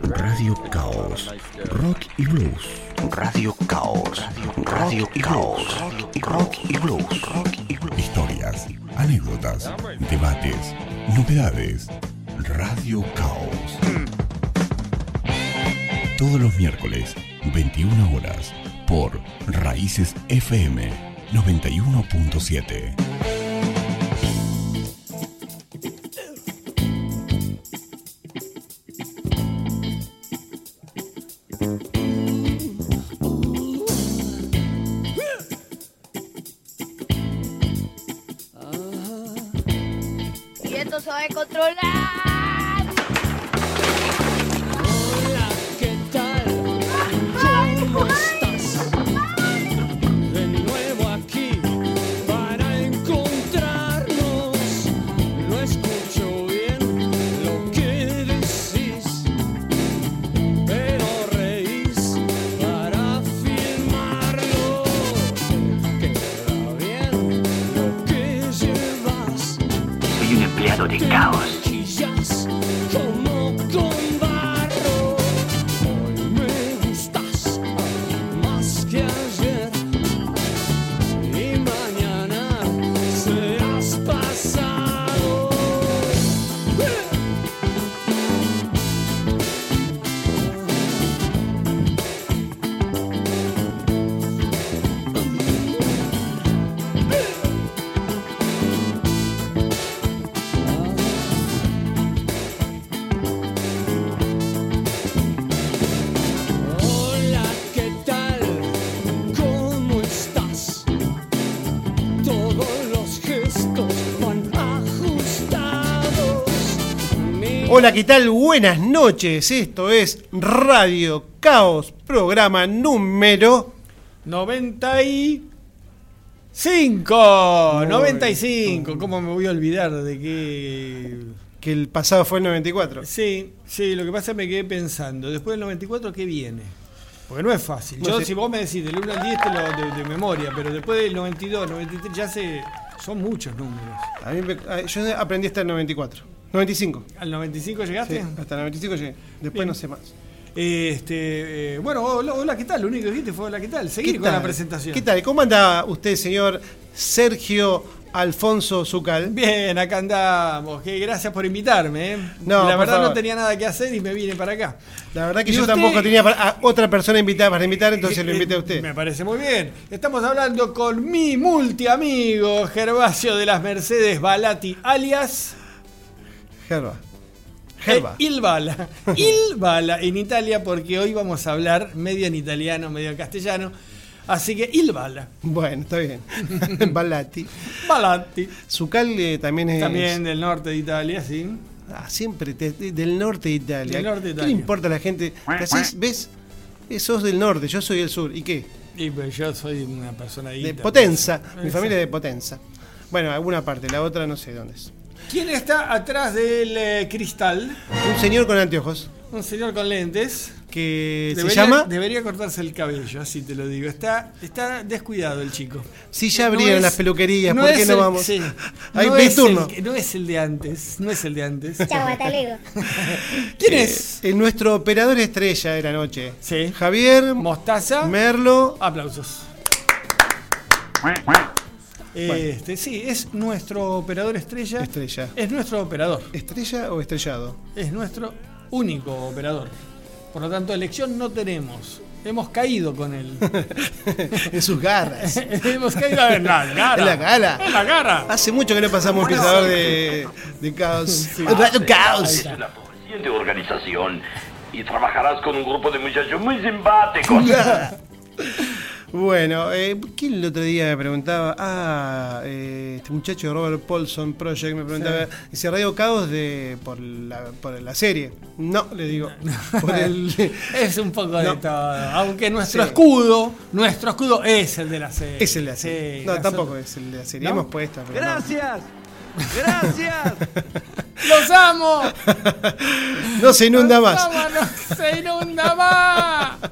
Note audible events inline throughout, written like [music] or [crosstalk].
Radio Caos, Rock y Blues. Radio Caos, Radio Caos, Rock y Blues. Historias, anécdotas, debates, novedades. Radio Caos. Todos los miércoles, 21 horas, por Raíces FM 91.7. Hola, ¿qué tal? Buenas noches. Esto es Radio Caos, programa número 95. 95. ¿Cómo me voy a olvidar de que... que el pasado fue el 94. Sí, sí, lo que pasa es que me quedé pensando. Después del 94, ¿qué viene? Porque no es fácil. Yo, si vos me decís del 1 al 10, te lo de, de memoria, pero después del 92, 93, ya se. Son muchos números. A mí me- a- yo aprendí hasta el 94. 95. ¿Al 95 Sí, llegaste? hasta el 95 llegué. Después Bien. no sé más. Este, eh, bueno, hola, hola, ¿qué tal? Lo único que dijiste fue hola, ¿qué tal? Seguir ¿Qué con la presentación. ¿Qué tal? ¿Cómo anda usted, señor Sergio Alfonso Zucal? Bien, acá andamos. Gracias por invitarme. ¿eh? No, la verdad favor. no tenía nada que hacer y me vine para acá. La verdad que ¿Y yo usted? tampoco tenía a otra persona invitada para invitar, entonces [laughs] lo invité a usted. Me parece muy bien. Estamos hablando con mi multiamigo Gervasio de las Mercedes Balati, alias Gerba. Gerba. eh, Ilbala. [laughs] Ilbala en Italia, porque hoy vamos a hablar medio en italiano, medio en castellano. Así que Ilbala. Bueno, está bien. [laughs] Balati. Balati. Zucal eh, también es. También del norte de Italia, sí. Ah, siempre te- del norte de Italia. Del norte de ¿Qué Italia. le importa a la gente? ¿Qué haces? ¿Ves? Eh, sos del norte, yo soy del sur. ¿Y qué? Y pues yo soy una persona de De Potenza. pues. Mi familia es de Potenza. Bueno, alguna parte, la otra no sé dónde es. ¿Quién está atrás del eh, cristal? Un señor con anteojos Un señor con lentes. que se Debería- llama. Debería cortarse el cabello, así te lo digo. Está, está descuidado el chico. Si ya abrieron es- las peluquerías, ¿por qué es no el- vamos? sí. [laughs] Hay no, mi es turno. el, no es el de antes. No es el de antes. Chau, hasta [laughs] luego. ¿Quién es? Eh, nuestro operador estrella de la noche. Sí. Javier Mostaza. Merlo. Aplausos. Este, sí, es nuestro operador estrella. Estrella. Es nuestro operador. ¿Estrella o estrellado? Es nuestro único operador. Por lo tanto, elección no tenemos. Hemos caído con él. [laughs] en sus garras. [laughs] Hemos caído en la [laughs] cara. En la cara. En la cara. Hace mucho que no pasamos un pisador de, de caos. Radio Caos. una de organización y trabajarás con un grupo de muchachos muy simpáticos. Bueno, eh, ¿quién el otro día me preguntaba? Ah, eh, este muchacho de Robert Paulson Project me preguntaba, dice Radio Caos de, por, la, por la serie. No, le digo, [laughs] por el... [laughs] Es un poco de todo. Aunque nuestro Sí. escudo, nuestro escudo es el de la serie. Es el de la serie. Sí, no, tampoco es el de la serie. ¿No? Hemos puesto. pero. Gracias. Gracias. [laughs] ¡Los amo! No se inunda ¡Los más. amo! ¡No se inunda más!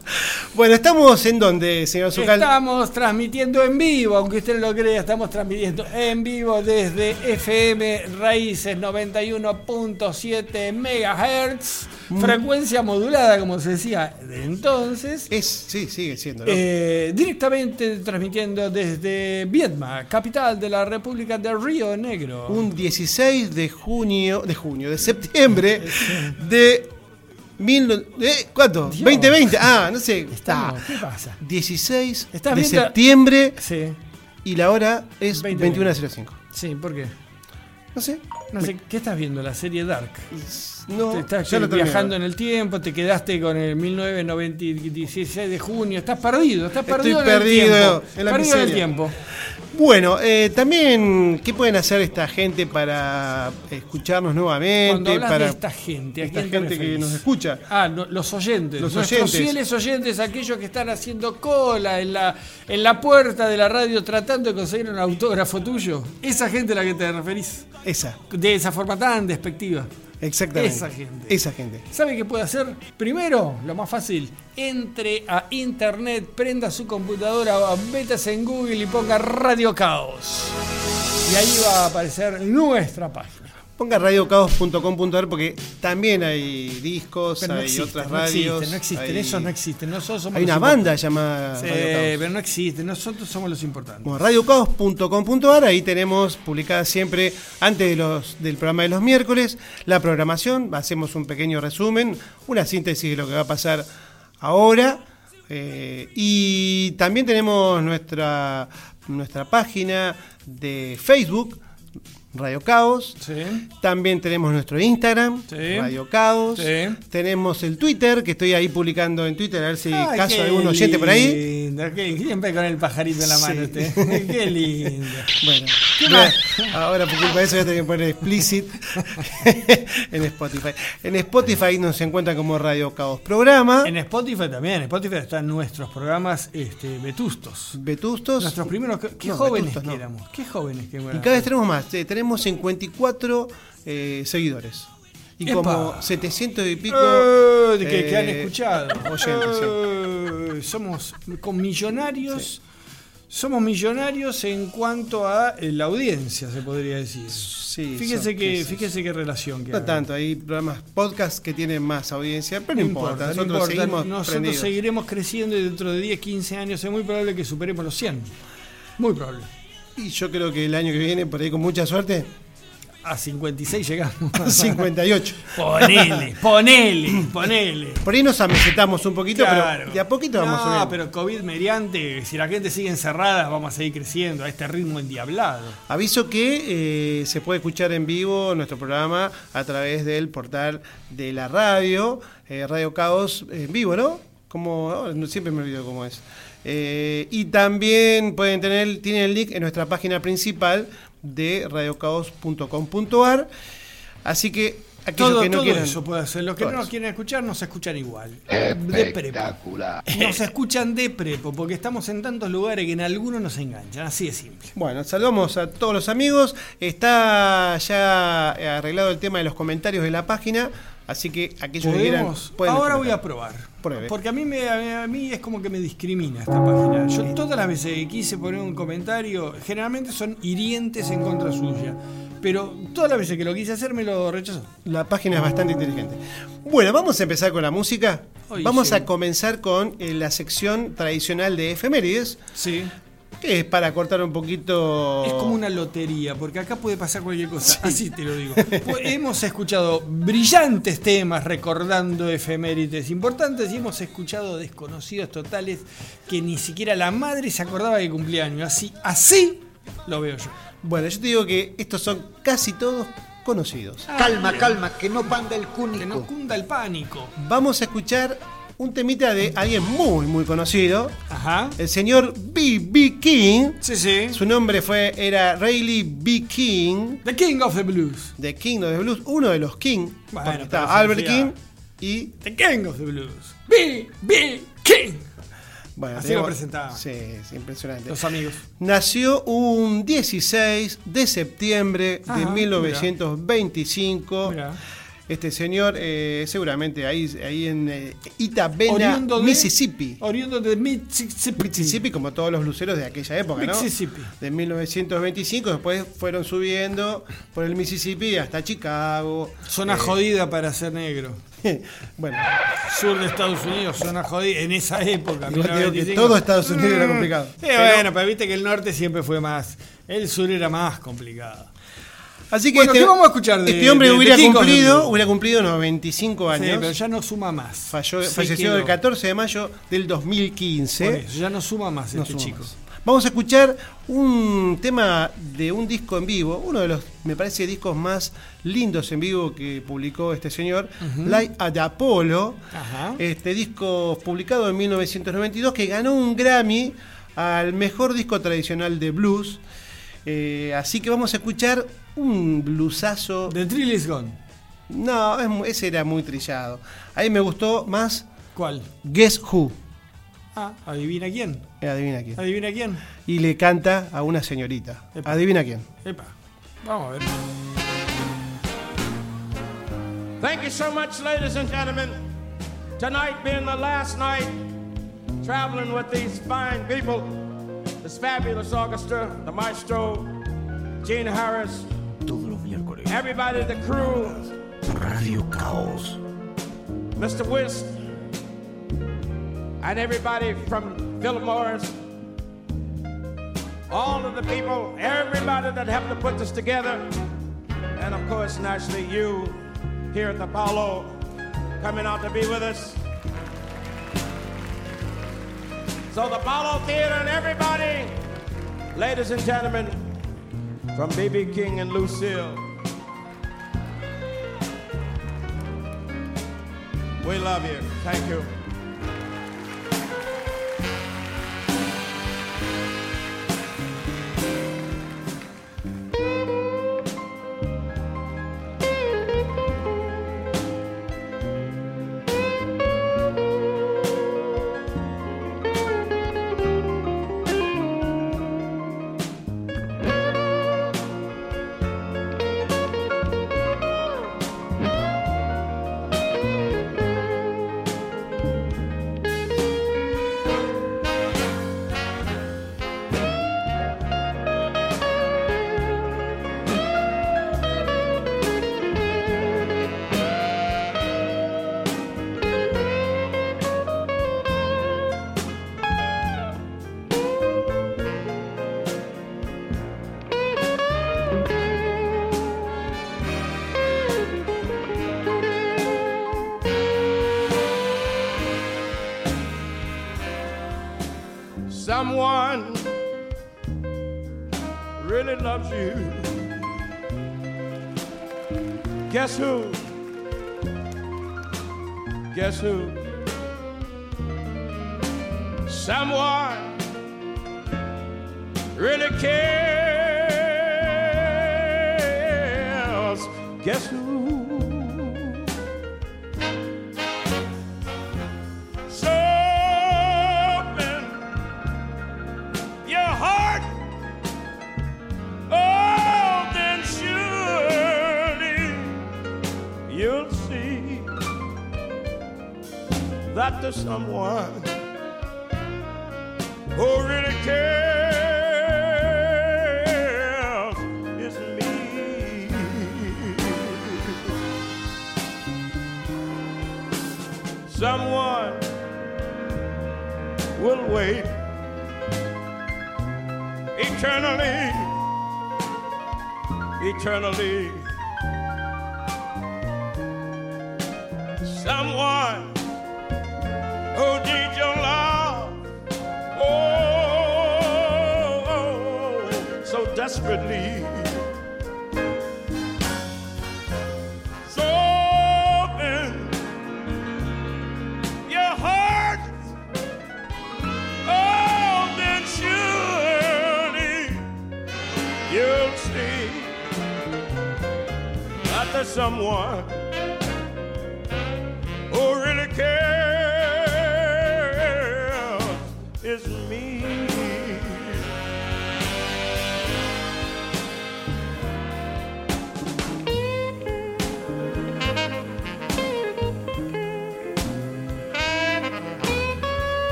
Bueno, estamos en dónde, señor Zucal. Estamos transmitiendo en vivo, aunque usted no lo crea, estamos transmitiendo en vivo desde FM Raíces 91.7 MHz, Mm. frecuencia modulada, como se decía de entonces. Es, sí, sigue siendo. ¿no? Eh, directamente transmitiendo desde Vietma, capital de la República de Río Negro. un 16 de junio, de junio, de septiembre de mil, eh, ¿cuánto? Dios. 2020. Ah, no sé. Estamos- Ah, ¿Qué pasa? 16 ¿Estás de viendo? septiembre Sí, y la hora es 20. 21.05. sí, ¿por qué? No sé. No sé, ¿qué estás viendo? La serie Dark. No, Te estás ya viajando en el tiempo, te quedaste con el 1996 de junio, estás perdido, estás Estoy perdido en perdido el tiempo. en la perdido en el tiempo. Bueno, eh, también, ¿qué pueden hacer esta gente para escucharnos Cuando nuevamente? hablas para de esta gente, ¿a esta quién gente que nos escucha. Ah, no, los oyentes, Los nuestros oyentes. fieles oyentes, aquellos que están haciendo cola en la, en la puerta de la radio tratando de conseguir un autógrafo tuyo. Esa gente a la que te referís. Esa, De esa forma tan despectiva. exactamente. Esa gente. Esa gente. ¿Sabe qué puede hacer? Primero, lo más fácil, entre a internet, prenda su computadora, métase en Google y ponga Radio Caos. Y ahí va a aparecer nuestra página. Ponga radiocaos.com.ar porque también hay discos, no hay existen, otras no radios. existen, no existen, hay- eso no existe. Nosotros somos Hay una banda llamada Sí, Radio Caos. pero no existe. Nosotros somos los importantes. Bueno, radiocaos.com.ar, ahí tenemos publicada siempre, antes de los, del programa de los miércoles, la programación. Hacemos un pequeño resumen, una síntesis de lo que va a pasar ahora. eh, y también tenemos nuestra, nuestra página de Facebook, Radio Caos. Sí. También tenemos nuestro Instagram, Sí. Radio Caos. Sí. Tenemos el Twitter, que estoy ahí publicando en Twitter, a ver si Ay, caso algún oyente por ahí. lindo, qué- siempre con el pajarito en la mano usted. [laughs] qué lindo. Bueno, ¿Qué más? ahora por culpa de eso voy a tener que poner explicit [laughs] en Spotify. En Spotify nos encuentra como Radio Caos Programa, En Spotify también. En Spotify están nuestros programas este, vetustos. Vetustos. Nuestros primeros. Qué No, jóvenes vetustos que no. éramos. Qué jóvenes que Y éramos. cada vez tenemos más. eh, tenemos 54 eh, seguidores. Y Epa. como 700 y pico. Eh, de que, que han eh, escuchado. oyentes, sí. Eh, Somos con millonarios. Somos millonarios en cuanto a eh, la audiencia, se podría decir. Sí, fíjese que, fíjese qué relación que No tanto, hay programas, podcasts que tienen más audiencia, pero no, importa. no Nosotros importa. seguimos Nosotros prendidos. seguiremos creciendo y dentro de 10, 15 años es muy probable que superemos los 100. Muy probable. Y yo creo que el año que viene, por ahí con mucha suerte, A 56 llegamos. [laughs] 58. ponele, ponele, ponele. Por ahí nos amesetamos un poquito, Claro. pero de a poquito vamos no, subiendo. pero COVID mediante, si la gente sigue encerrada, vamos a seguir creciendo a este ritmo endiablado. Aviso que eh, se puede escuchar en vivo nuestro programa a través del portal de la radio, eh, Radio Caos en vivo, ¿no? Como no- siempre me olvido cómo es. Eh, y también pueden tener, tienen el link en nuestra página principal de radiocaos.com.ar. Así que aquellos Todo, que no todo quieran. eso puede hacer. Los que no nos quieren escuchar nos escuchan igual. De prepo. Nos escuchan de prepo, porque estamos en tantos lugares que en algunos nos enganchan. Así de simple. Bueno, saludamos a todos los amigos. Está ya arreglado el tema de los comentarios de la página, así que aquellos que quieran Ahora voy a probar. Pruebe. Porque a mí, me, a mí es como que me discrimina esta página. Yo todas las veces que quise poner un comentario, generalmente son hirientes en contra suya. Pero todas las veces que lo quise hacer me lo rechazó. La página es bastante inteligente. Bueno, vamos a empezar con la música. Vamos sí. a comenzar con eh, la sección tradicional de efemérides, Sí. Que es para cortar un poquito. Es como una lotería, porque acá puede pasar cualquier cosa. Así te lo digo. Pues hemos escuchado brillantes temas recordando efemérides importantes y hemos escuchado desconocidos totales que ni siquiera la madre se acordaba que cumplía años. Así, así lo veo yo. Bueno, yo te digo que estos son casi todos conocidos. Calma, calma, que no panda el Que no cúnico. cunda el pánico. Vamos a escuchar un temita de alguien muy, muy conocido, Ajá. el señor B.B. King. Sí, sí. Su nombre fue, era Rayleigh B. King, The King of the Blues. de King of the Blues, uno de los King. Bueno, está Albert King y The King of the Blues. B.B. King. Bueno, Así tenemos- lo presentaban. Sí, es impresionante. Los amigos. Nació un 16 de septiembre de Ajá, 1925. Mirá. Este señor, eh, seguramente ahí, ahí en eh, Itabena, Oriundo de- Mississippi. Oriundo de Mississippi. Mississippi, como todos los luceros de aquella época, ¿no? Mississippi. De 1925, después fueron subiendo por el Mississippi hasta Chicago. Zona Eh, jodida para ser negro. [laughs] bueno, Sur de Estados Unidos, zona jodida. En esa época. Digo que 1925. todo Estados Unidos era complicado. Pero- bueno, pero viste que el norte siempre fue más. El sur era más complicado. Así que Bueno, este, ¿qué vamos a escuchar de- este hombre de- hubiera Kiko, cumplido, hubiera cumplido 95 Sí, años. pero ya no suma más. Falló- falleció el 14 de mayo del 2015. Por eso, ya no suma más No este suma chico. más. Vamos a escuchar un tema de un disco en vivo, uno de los, me parece, discos más lindos en vivo que publicó este señor, Light at Apollo. Ajá. Este disco publicado en 1992 que ganó un Grammy al mejor disco tradicional de blues. Eh, así que vamos a escuchar un bluesazo. The Thrill is Gone. No, es ese era muy trillado. A mí me gustó más ¿Cuál? Guess Who. Ah, adivina quién. Eh, Adivina quién. Adivina quién. Y le canta a una señorita. Epa. Adivina quién. Epa. Vamos a ver. Thank you so much, ladies and gentlemen. Tonight being the last night traveling with these fine people, this fabulous orchestra, the maestro, Gene Harris, Todos los miércoles. everybody, the crew, Radio Caos. Mr. Whist, and everybody from Philip Morris, all of the people, everybody that helped to put this together, and of course, naturally, you here at the Apollo coming out to be with us. So, the Apollo Theater and everybody, ladies and gentlemen, from B.B. King and Lucille. We love you. Thank you.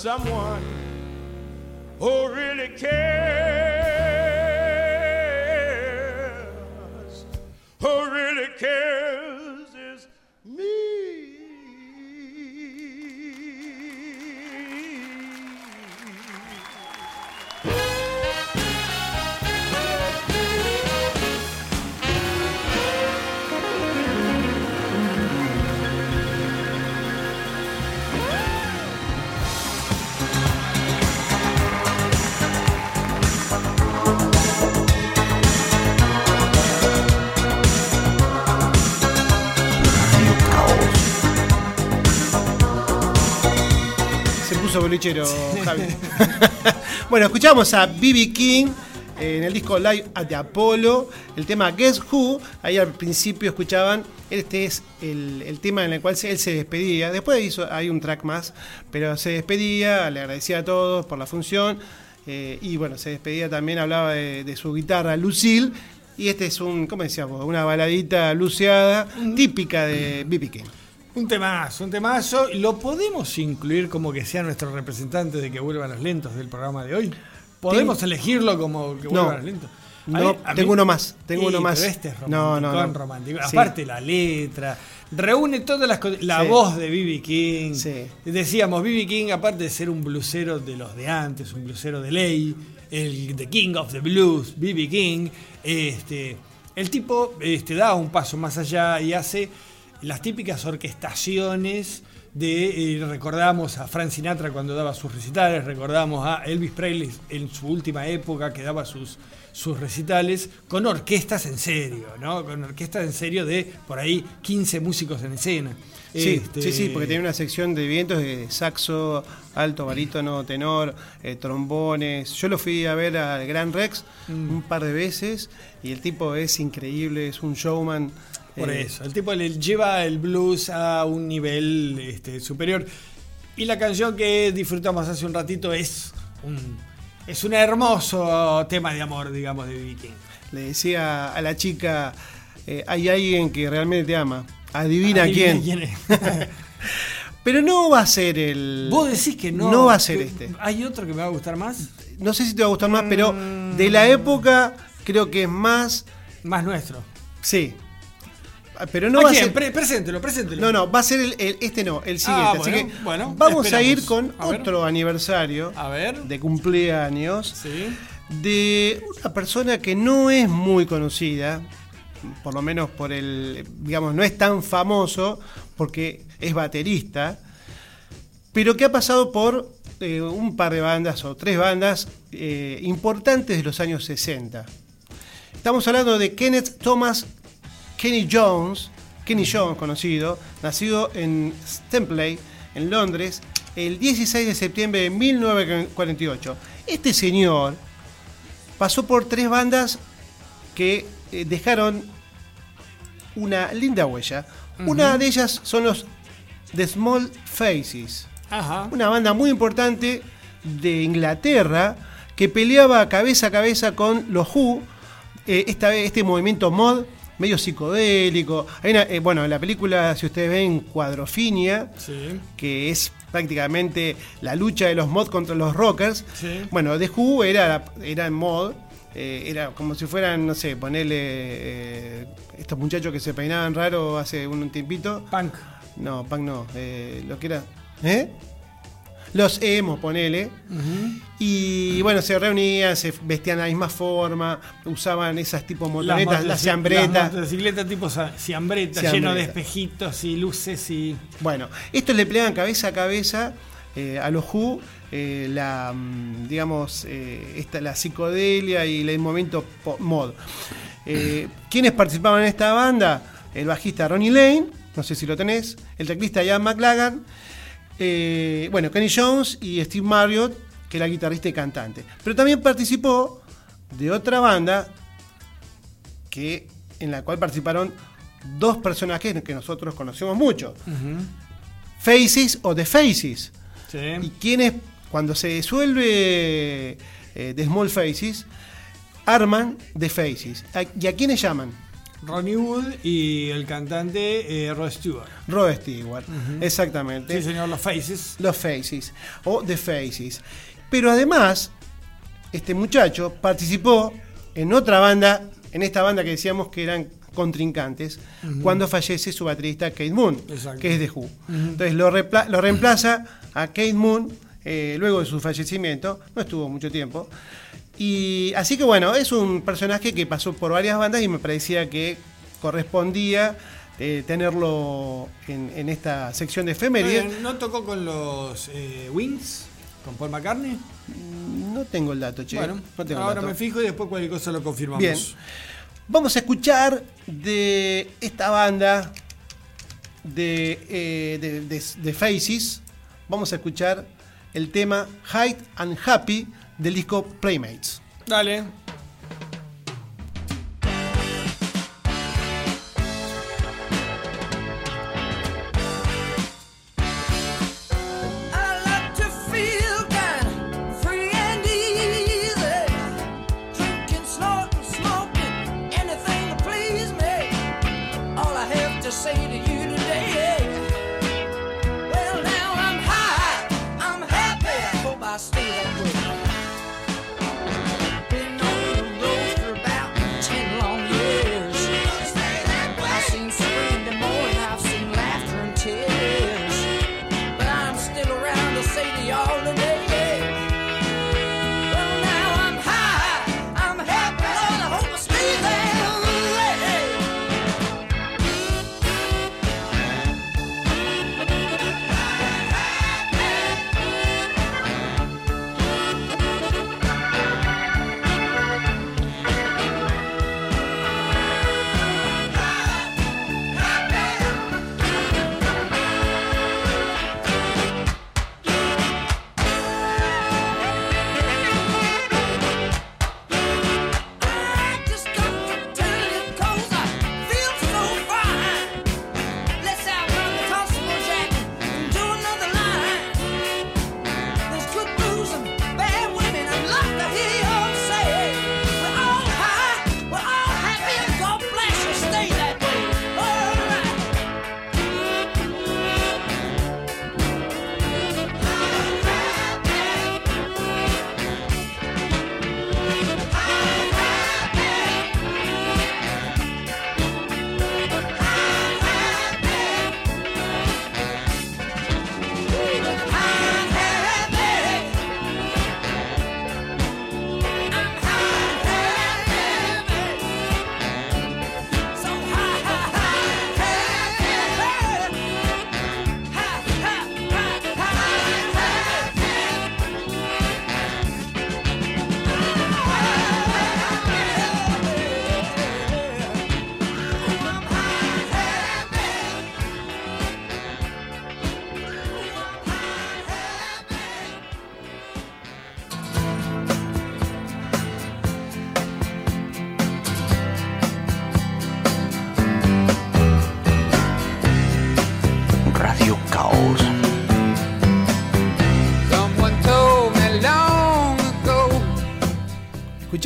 Someone bolichero, Javi. [laughs] bueno, escuchamos a B.B. King eh, en el disco Live at the Apollo, el tema Guess Who. Ahí al principio escuchaban, este es el, el tema en el cual se- él se despedía. Después hizo, hay un track más, pero se despedía, le agradecía a todos por la función. eh, y bueno, se despedía también, hablaba de, de su guitarra Lucille. Y este es un, ¿cómo decíamos? Una baladita luciada, típica de B.B. King. Un temazo, un temazo. ¿Lo podemos incluir como que sea nuestro representante de que vuelvan los lentos del programa de hoy? ¿Podemos Tengo- elegirlo como que No. vuelvan los lentos? No, mí- a tengo mí- uno más, tengo uno más. pero este es No, romántico, no, no. romántico. Sí. Aparte la letra, reúne todas las cosas. La Sí. voz de B.B. King. Sí. Decíamos, B.B. King, aparte de ser un blusero de los de antes, un blusero de ley, el The King of the Blues, B.B. King, este, el tipo este, da un paso más allá y hace las típicas orquestaciones de eh, recordamos a Frank Sinatra cuando daba sus recitales, recordamos a Elvis Presley en su última época que daba sus, sus recitales con orquestas en serio, ¿no? Con orquestas en serio de por ahí 15 músicos en escena. Sí, Este, sí, sí, porque tiene una sección de vientos de saxo, alto, barítono, tenor, eh, trombones. Yo lo fui a ver al Gran Rex Mm. un par de veces y el tipo es increíble, es un showman. Por eh, eso, el tipo le lleva el blues a un nivel este, superior. Y la canción que disfrutamos hace un ratito es un, es un hermoso tema de amor, digamos, de Viking. Le decía a la chica, eh, hay alguien que realmente te ama. Adivina, quién. es. [laughs] Pero no va a ser el... Vos decís que no. No va a ser este. ¿Hay otro que me va a gustar más? No sé si te va a gustar más, pero de la época creo que es más... Más nuestro. Sí. Ah, Pero no ¿A va a ser... Pre- preséntelo, preséntelo. No, no, va a ser el, el- este no, el siguiente. Ah, Así bueno, que bueno, vamos a ir con A otro aniversario A ver. de cumpleaños Sí. de una persona que no es muy conocida, por lo menos por el, digamos, no es tan famoso porque es baterista, pero que ha pasado por eh, un par de bandas o tres bandas eh, importantes de los años 60. Estamos hablando de Kenneth Thomas Kenny Jones, Kenny Jones conocido, nacido en Stempley, en Londres, el 16 de septiembre de 1948. Este señor pasó por tres bandas que eh, dejaron una linda huella. Una de ellas son los The Small Faces, Ajá. una banda muy importante de Inglaterra que peleaba cabeza a cabeza con los Who, eh, esta este movimiento mod medio psicodélico. Hay una, eh, bueno, en la película, si ustedes ven Cuadrofinia, Sí. que es prácticamente la lucha de los mod contra los rockers. Sí. Bueno, The Who era, era en mod, eh, era como si fueran, no sé, ponerle eh, estos muchachos que se peinaban raro hace un tiempito. Punk. No, punk no, lo que era. ¿Eh? Los emo, ponele. Y bueno, se reunían, se vestían de la misma forma, usaban esas tipo motonetas, las ciambretas. Las motocicletas tipo ciambreta, lleno de espejitos y luces y. Bueno, estos le pelean cabeza a cabeza eh, a los Who, eh, la, mm, digamos, eh, esta, la psicodelia y el momento mod. ¿Quiénes participaban en esta banda? El bajista Ronnie Lane, no sé si lo tenés, el teclista Ian McLagan, eh, bueno, Kenny Jones y Steve Marriott, que era guitarrista y cantante. Pero también participó de otra banda que, en la cual participaron dos personajes que nosotros conocemos mucho. Faces o The Faces. Sí. Y quienes, cuando se disuelve eh, The Small Faces, arman The Faces. ¿A- ¿Y a quiénes llaman? Ronnie Wood y el cantante eh, Rod Stewart. Rod Stewart, exactamente. Sí, señor, los Faces. Los Faces o The Faces. Pero además, este muchacho participó en otra banda, en esta banda que decíamos que eran contrincantes, cuando fallece su baterista Kate Moon, Exacto. que es de Who. Entonces lo reemplaza a Kate Moon eh, luego de su fallecimiento, no estuvo mucho tiempo. Y así que bueno, es un personaje que pasó por varias bandas y me parecía que correspondía eh, tenerlo en, en esta sección de efemérides. Eh, ¿No tocó con los eh, Wings? ¿Con Paul McCartney? No tengo el dato, che. bueno, no tengo el ahora dato. me fijo y después cualquier cosa lo confirmamos. Bien. Vamos a escuchar de esta banda de, eh, de, de- de Faces. Vamos a escuchar el tema Hide and Happy del disco Playmates. Dale.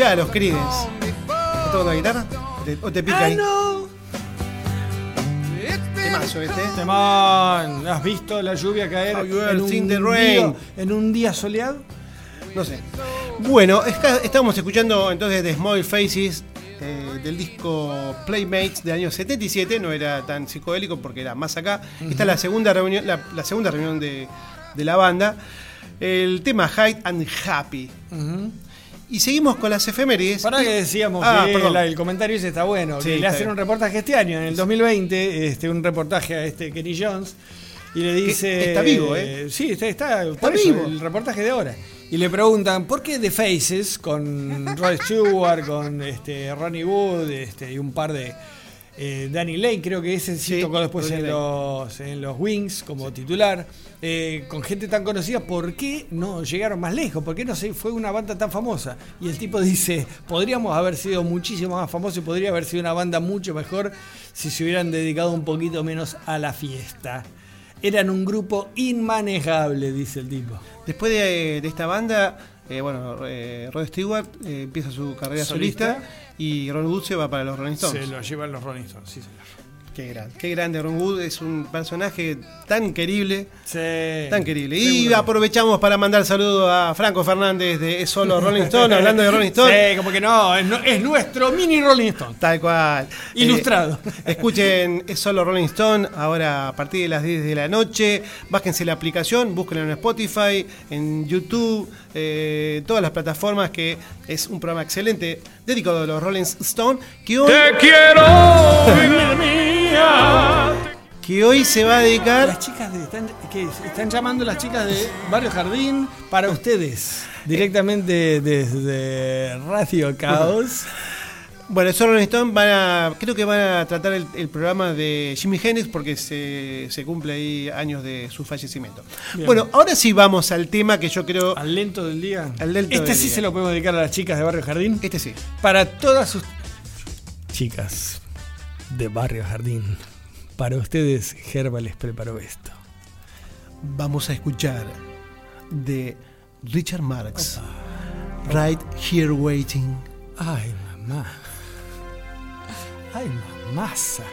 Escuchá a los Creedence. ¿Estás tocando la guitarra? ¿O te, o te pica ahí? Temazo este. Temón, ¿has visto la lluvia caer en un, the día, rain? en un día soleado? No sé. Bueno, estamos escuchando entonces de Small Faces eh, del disco Playmates del año 77. No era tan psicodélico porque era más acá. Esta es la segunda reunión, la, la segunda reunión de, de la banda. El tema Hide and Happy. Y seguimos con las efemérides. Para que decíamos Ah, que la- el comentario ese está bueno, Sí, que le hacen un reportaje este año, en el 2020, este, un reportaje a este Kenny Jones, y le dice... está vivo, ¿eh? Sí, está, está, Está eso, vivo. el reportaje de ahora. Y le preguntan, ¿por qué The Faces, con Rod Stewart, con este, Ronnie Wood este, y un par de... eh, Danny Lane, creo que ese sí, Sí, tocó después en los, en los Wings como titular. eh, con gente tan conocida, ¿por qué no llegaron más lejos? ¿Por qué no se fue una banda tan famosa? Y el tipo dice, podríamos haber sido muchísimo más famosos y podría haber sido una banda mucho mejor si se hubieran dedicado un poquito menos a la fiesta. Eran un grupo inmanejable, dice el tipo. Después de, de esta banda, Eh, bueno, eh, Rod Stewart eh, empieza su carrera Solista. solista, y Ron Wood se va para los Rolling Stones. Se lo llevan los Rolling Stones, sí, señor. Qué grande, qué grande Ron Wood, es un personaje tan querible. Sí. Tan querible. Y Seguro. aprovechamos para mandar saludos a Franco Fernández de Es Solo Rolling Stone, hablando de Rolling Stone. Sí, como que no, es, no- es nuestro mini Rolling Stone. Tal cual. Ilustrado. Eh, escuchen Es Solo Rolling Stone ahora a partir de las 10 de la noche. Bájense la aplicación, búsquenla en Spotify, en YouTube, eh, todas las plataformas que es un programa excelente dedicado a los Rolling Stone que hoy, [laughs] que hoy se va a dedicar Las chicas de, están, ¿qué es? están llamando las chicas de Barrio Jardín para ustedes, directamente desde Radio Caos. [laughs] Bueno, esos Rolling Stone van a, creo que van a tratar el, el programa de Jimi Hendrix porque se, se cumple ahí años de su fallecimiento. Bien. Bueno, ahora sí vamos al tema que yo creo... Al lento del día. Al lento este del sí día. se lo podemos dedicar a las chicas de Barrio Jardín. Este sí. Para todas sus chicas de Barrio Jardín. Para ustedes, Gerba les preparó esto. Vamos a escuchar de Richard Marx, Right Here Waiting. Ay, mamá. Ay, mamasa.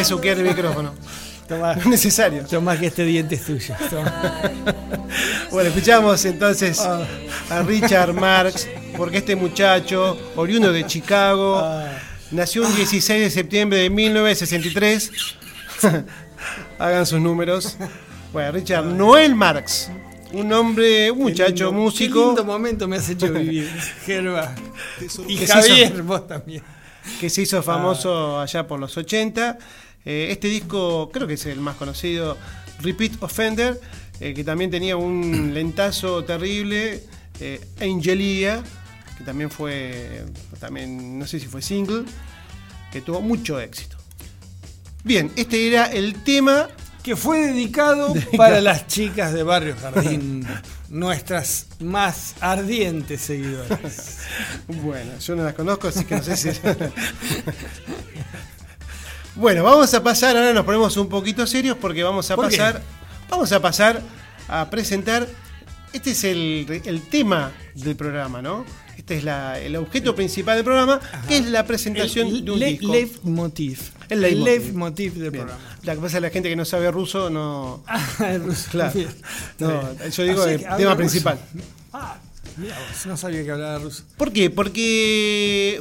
Besuquear el micrófono. [laughs] Tomá, No es necesario. tomá que este diente es tuyo. [laughs] Bueno, escuchamos entonces Ah. a Richard Marx, porque este muchacho, oriundo de Chicago, Ah. nació un 16 de septiembre de 1963. [laughs] Hagan sus números. Bueno, Richard Noel Marx, un hombre, un muchacho lindo- músico. Qué lindo momento me has hecho vivir, Gerba. Y Javier, vos también. que se hizo famoso allá por los 80. Eh, este disco creo que es el más conocido, Repeat Offender, eh, que también tenía un [clears throat] lentazo terrible, eh, Angelia, que también fue, también no sé si fue single, que tuvo mucho éxito. Bien, este era el tema Que fue dedicado [laughs] para las chicas de Barrio Jardín, [laughs] nuestras más ardientes seguidoras. [laughs] Bueno, yo no las conozco, así que no sé si. Bueno, vamos a pasar, ahora nos ponemos un poquito serios porque vamos a ¿Por qué? pasar. Vamos a pasar a presentar. Este es el, el tema del programa, ¿no? Este es la- el objeto principal del programa, que es la presentación El de un le- disco. leitmotiv. El leitmotiv. del Bien. programa. La que pasa es que la gente que no sabe ruso no. Ah, el [laughs] ruso. Claro. Bien. No, yo digo el tema ruso. principal. Ah, mira vos, no sabía que hablaba ruso. ¿Por qué? Porque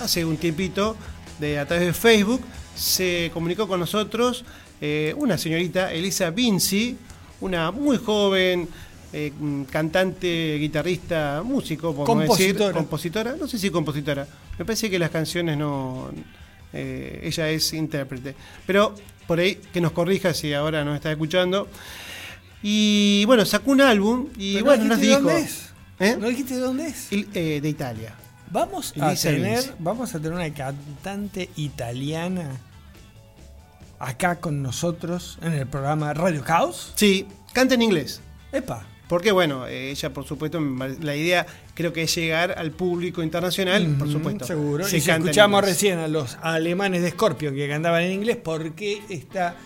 hace un tiempito, de, a través de Facebook, se comunicó con nosotros eh, una señorita, Elisa Vinci, una muy joven eh, cantante, guitarrista, músico, podemos decir, Compositora. no sé si compositora, me parece que las canciones no, eh, ella es intérprete, pero por ahí que nos corrija si ahora nos está escuchando. Y bueno, sacó un álbum y Pero bueno, no nos dijo... dónde es. ¿No dijiste de dónde es? Eh, de Italia. Vamos a, tener, vamos a tener una cantante italiana acá con nosotros en el programa Radio Caos. Sí, canta en inglés. Epa. Porque bueno, ella por supuesto, la idea creo que es llegar al público internacional, por supuesto. Seguro. Se y si escuchamos recién a los alemanes de Scorpion que cantaban en inglés, ¿por qué esta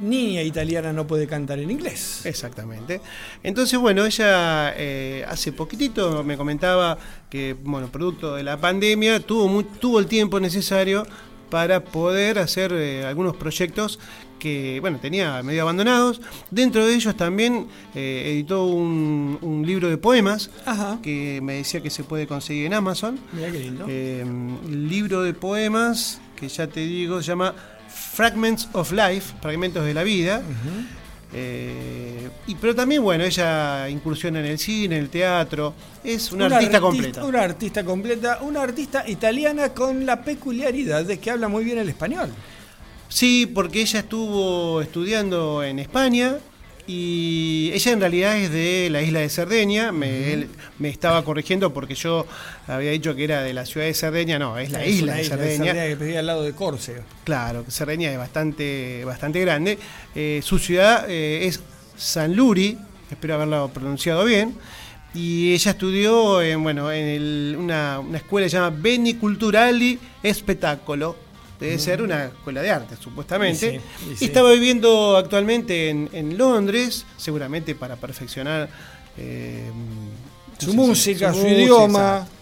niña italiana no puede cantar en inglés? Exactamente. Entonces, bueno, ella eh, hace poquitito me comentaba que, bueno, producto de la pandemia, tuvo, mu- tuvo el tiempo necesario para poder hacer eh, algunos proyectos que, bueno, tenía medio abandonados. Dentro de ellos también eh, editó un, un libro de poemas Ajá. que me decía que se puede conseguir en Amazon. Mira qué lindo. Eh, libro de poemas, que ya te digo, se llama Fragments of Life, Fragmentos de la Vida. Eh, y, pero también, bueno, ella incursiona en el cine, en el teatro. Es una, artista, completa. Una artista completa, una artista italiana con la peculiaridad de que habla muy bien el español. Sí, porque ella estuvo estudiando en España y ella en realidad es de la isla de Cerdeña. Me, él me estaba corrigiendo porque yo había dicho que era de la ciudad de Cerdeña. No, es la Es isla una de Cerdeña. que pedía al lado de Córcega. Claro, Cerdeña es bastante, bastante grande. Eh, su ciudad eh, es San Luri, espero haberlo pronunciado bien. Y ella estudió en, bueno, en el- una, una escuela que se llama Beni Culturali Spettacolo. Debe ser una escuela de arte, supuestamente. Y sí, y Y sí. estaba viviendo actualmente en, en Londres, seguramente para perfeccionar eh, Su no sé, música, su, música, idioma, exacto.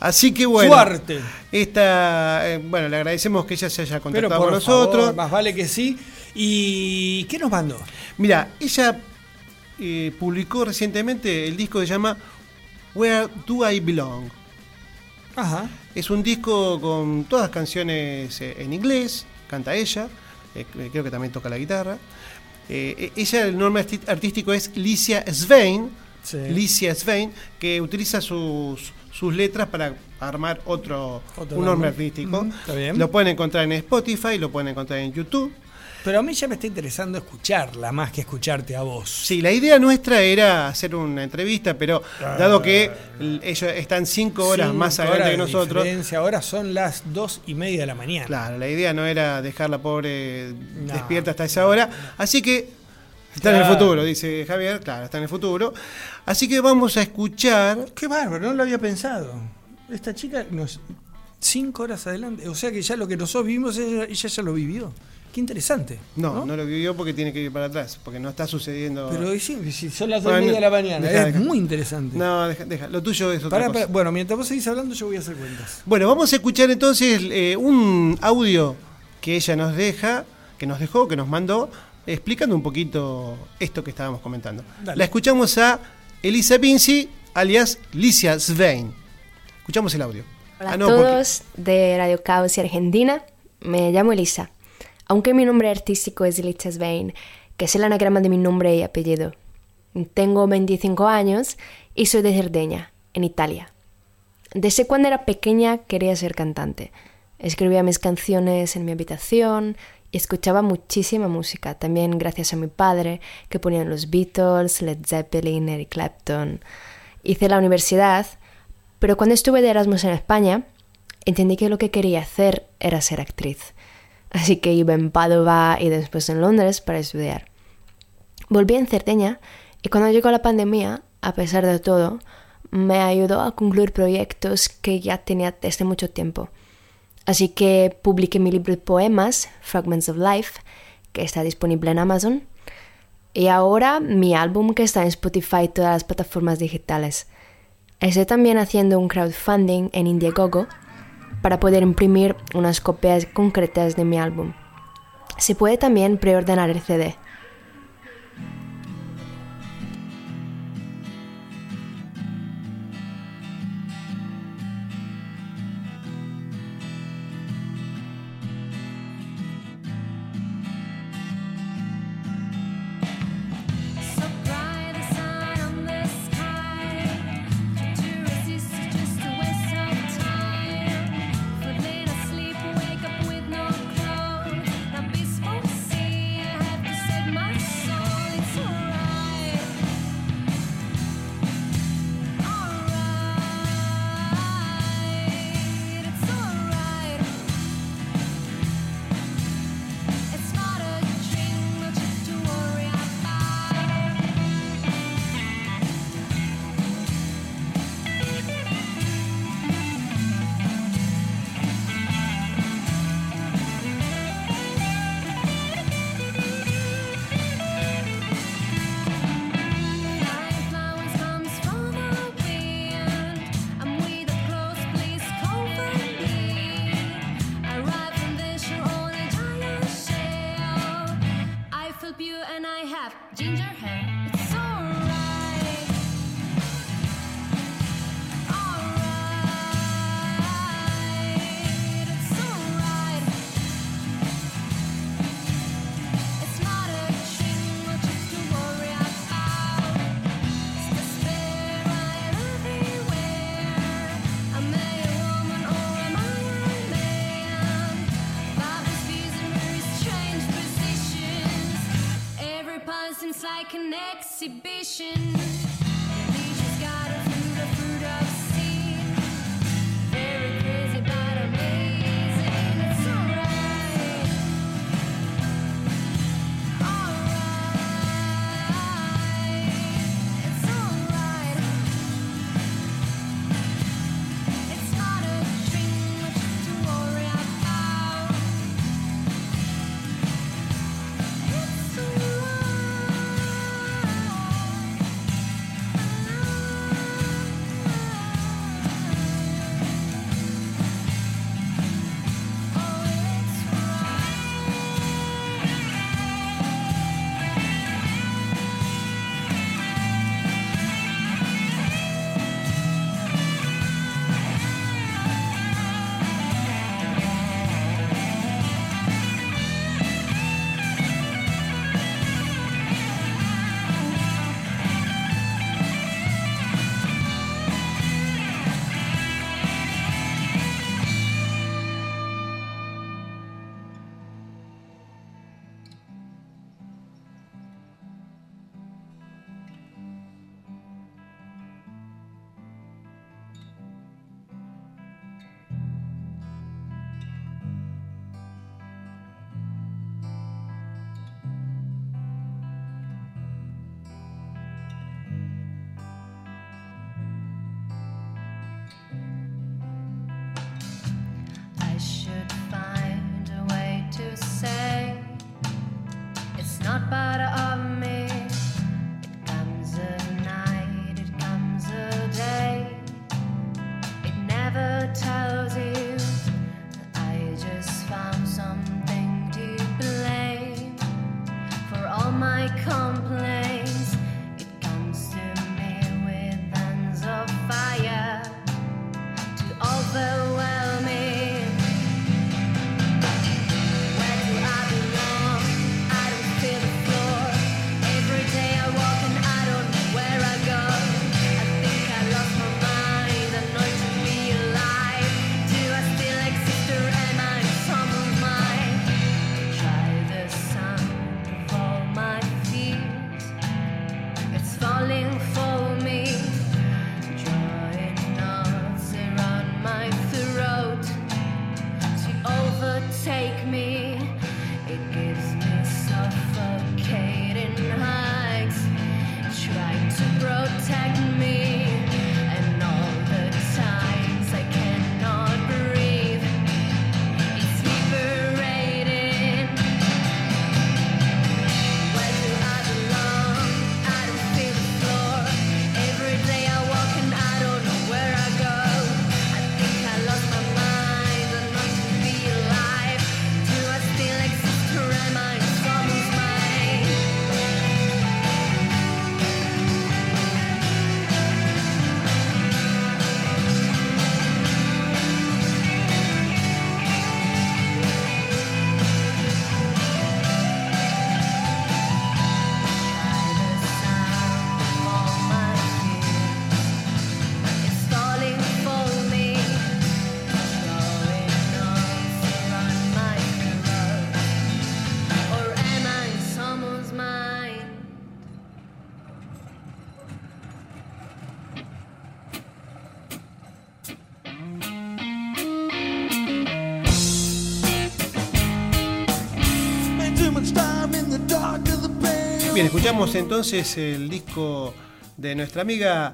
Así que bueno. su arte. Esta, eh, bueno, le agradecemos que ella se haya Pero contactado por con nosotros. favor, más vale que sí. ¿Y qué nos mandó? Mira, ella eh, publicó recientemente el disco que se llama Where Do I Belong. Ajá. Es un disco con todas canciones eh, en inglés, canta ella, eh, creo que también toca la guitarra. Eh, eh, ella, el nombre artístico es Licia Svein, Sí. Licia Svein, que utiliza sus, sus letras para armar otro, Otro un nombre artístico. Lo pueden encontrar en Spotify, lo pueden encontrar en YouTube. Pero a mí ya me está interesando escucharla más que escucharte a vos. Sí, la idea nuestra era hacer una entrevista, pero dado que ellos están cinco horas Cinco más adelante horas que de nosotros, diferencia. Ahora son las dos y media de la mañana. claro, la idea no era dejar la pobre No, despierta hasta esa hora, así que está en el futuro, dice Javier, claro, está en el futuro. Así que vamos a escuchar, Qué bárbaro, no lo había pensado. Esta chica nos. Cinco horas adelante. O sea que ya lo que nosotros vivimos, ella, ella ya lo vivió. Qué interesante. No, no, lo vivió porque tiene que ir para atrás, porque no está sucediendo. Pero sí, si son las dos y Bueno, media de la mañana, deja, es deja. muy interesante. No, deja, deja. Lo tuyo es otra cosa. Bueno, mientras vos seguís hablando, yo voy a hacer cuentas. Bueno, vamos a escuchar entonces eh, un audio que ella nos deja, que nos dejó, que nos mandó, explicando un poquito esto que estábamos comentando. Dale. La escuchamos a Elisa Pinci, alias Licia Svein. Escuchamos el audio. Hola Ah, a no, porque- todos de Radio Caos y Argentina. Me llamo Elisa. Aunque mi nombre artístico es Elisa Svein, que es el anagrama de mi nombre y apellido. Tengo 25 años y soy de Cerdeña, en Italia. Desde cuando era pequeña quería ser cantante. Escribía mis canciones en mi habitación y escuchaba muchísima música, también gracias a mi padre, que ponían los Beatles, Led Zeppelin, Eric Clapton. Hice la universidad, pero cuando estuve de Erasmus en España, entendí que lo que quería hacer era ser actriz. Así que iba en Padova y después en Londres para estudiar. Volví en Cerdeña y cuando llegó la pandemia, a pesar de todo, me ayudó a concluir proyectos que ya tenía desde mucho tiempo. Así que publiqué mi libro de poemas, Fragments of Life, que está disponible en Amazon, y ahora mi álbum que está en Spotify y todas las plataformas digitales. Estoy también haciendo un crowdfunding en Indiegogo para poder imprimir unas copias concretas de mi álbum. Se puede también preordenar el CD. Bien, escuchamos entonces el disco de nuestra amiga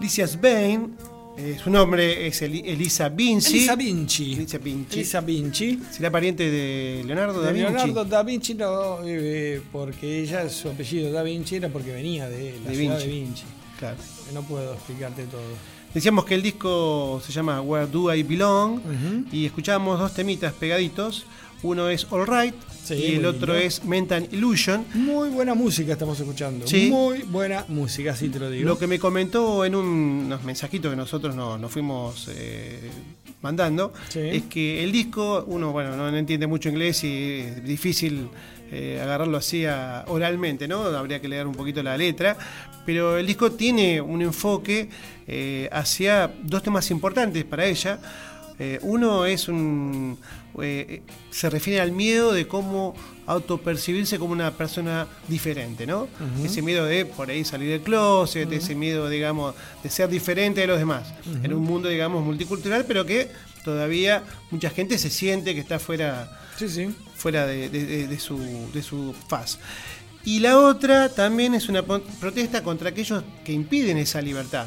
Licia Svein. Eh, su nombre es Eli- Elisa Vinci. Elisa Vinci. Elisa Vinci. Elisa Vinci. ¿Será pariente de Leonardo da Vinci? Leonardo da Vinci no, eh, porque ella, su apellido da Vinci era porque venía de la De ciudad Vinci. de Vinci. Claro. No puedo explicarte todo. Decíamos que el disco se llama Where Do I Belong y escuchábamos dos temitas pegaditos. Uno es All Right Sí, y el otro lindo. es Mental Illusion. Muy buena música estamos escuchando. Sí. Muy buena música, así te lo digo. Lo que me comentó en un- unos mensajitos que nosotros no- nos fuimos eh, mandando Sí. es que el disco, uno bueno no entiende mucho inglés y es difícil eh, agarrarlo así a- oralmente, ¿no? Habría que leer un poquito la letra, pero el disco tiene un enfoque eh, hacia dos temas importantes para ella. Eh, uno es un. Eh, se refiere al miedo de cómo autopercibirse como una persona diferente, ¿no? Ese miedo de por ahí salir del closet, ese miedo, digamos, de ser diferente de los demás. En un mundo, digamos, multicultural, pero que todavía mucha gente se siente que está fuera, fuera de, de- de- de su, de su faz. Y la otra también es una protesta contra aquellos que impiden esa libertad.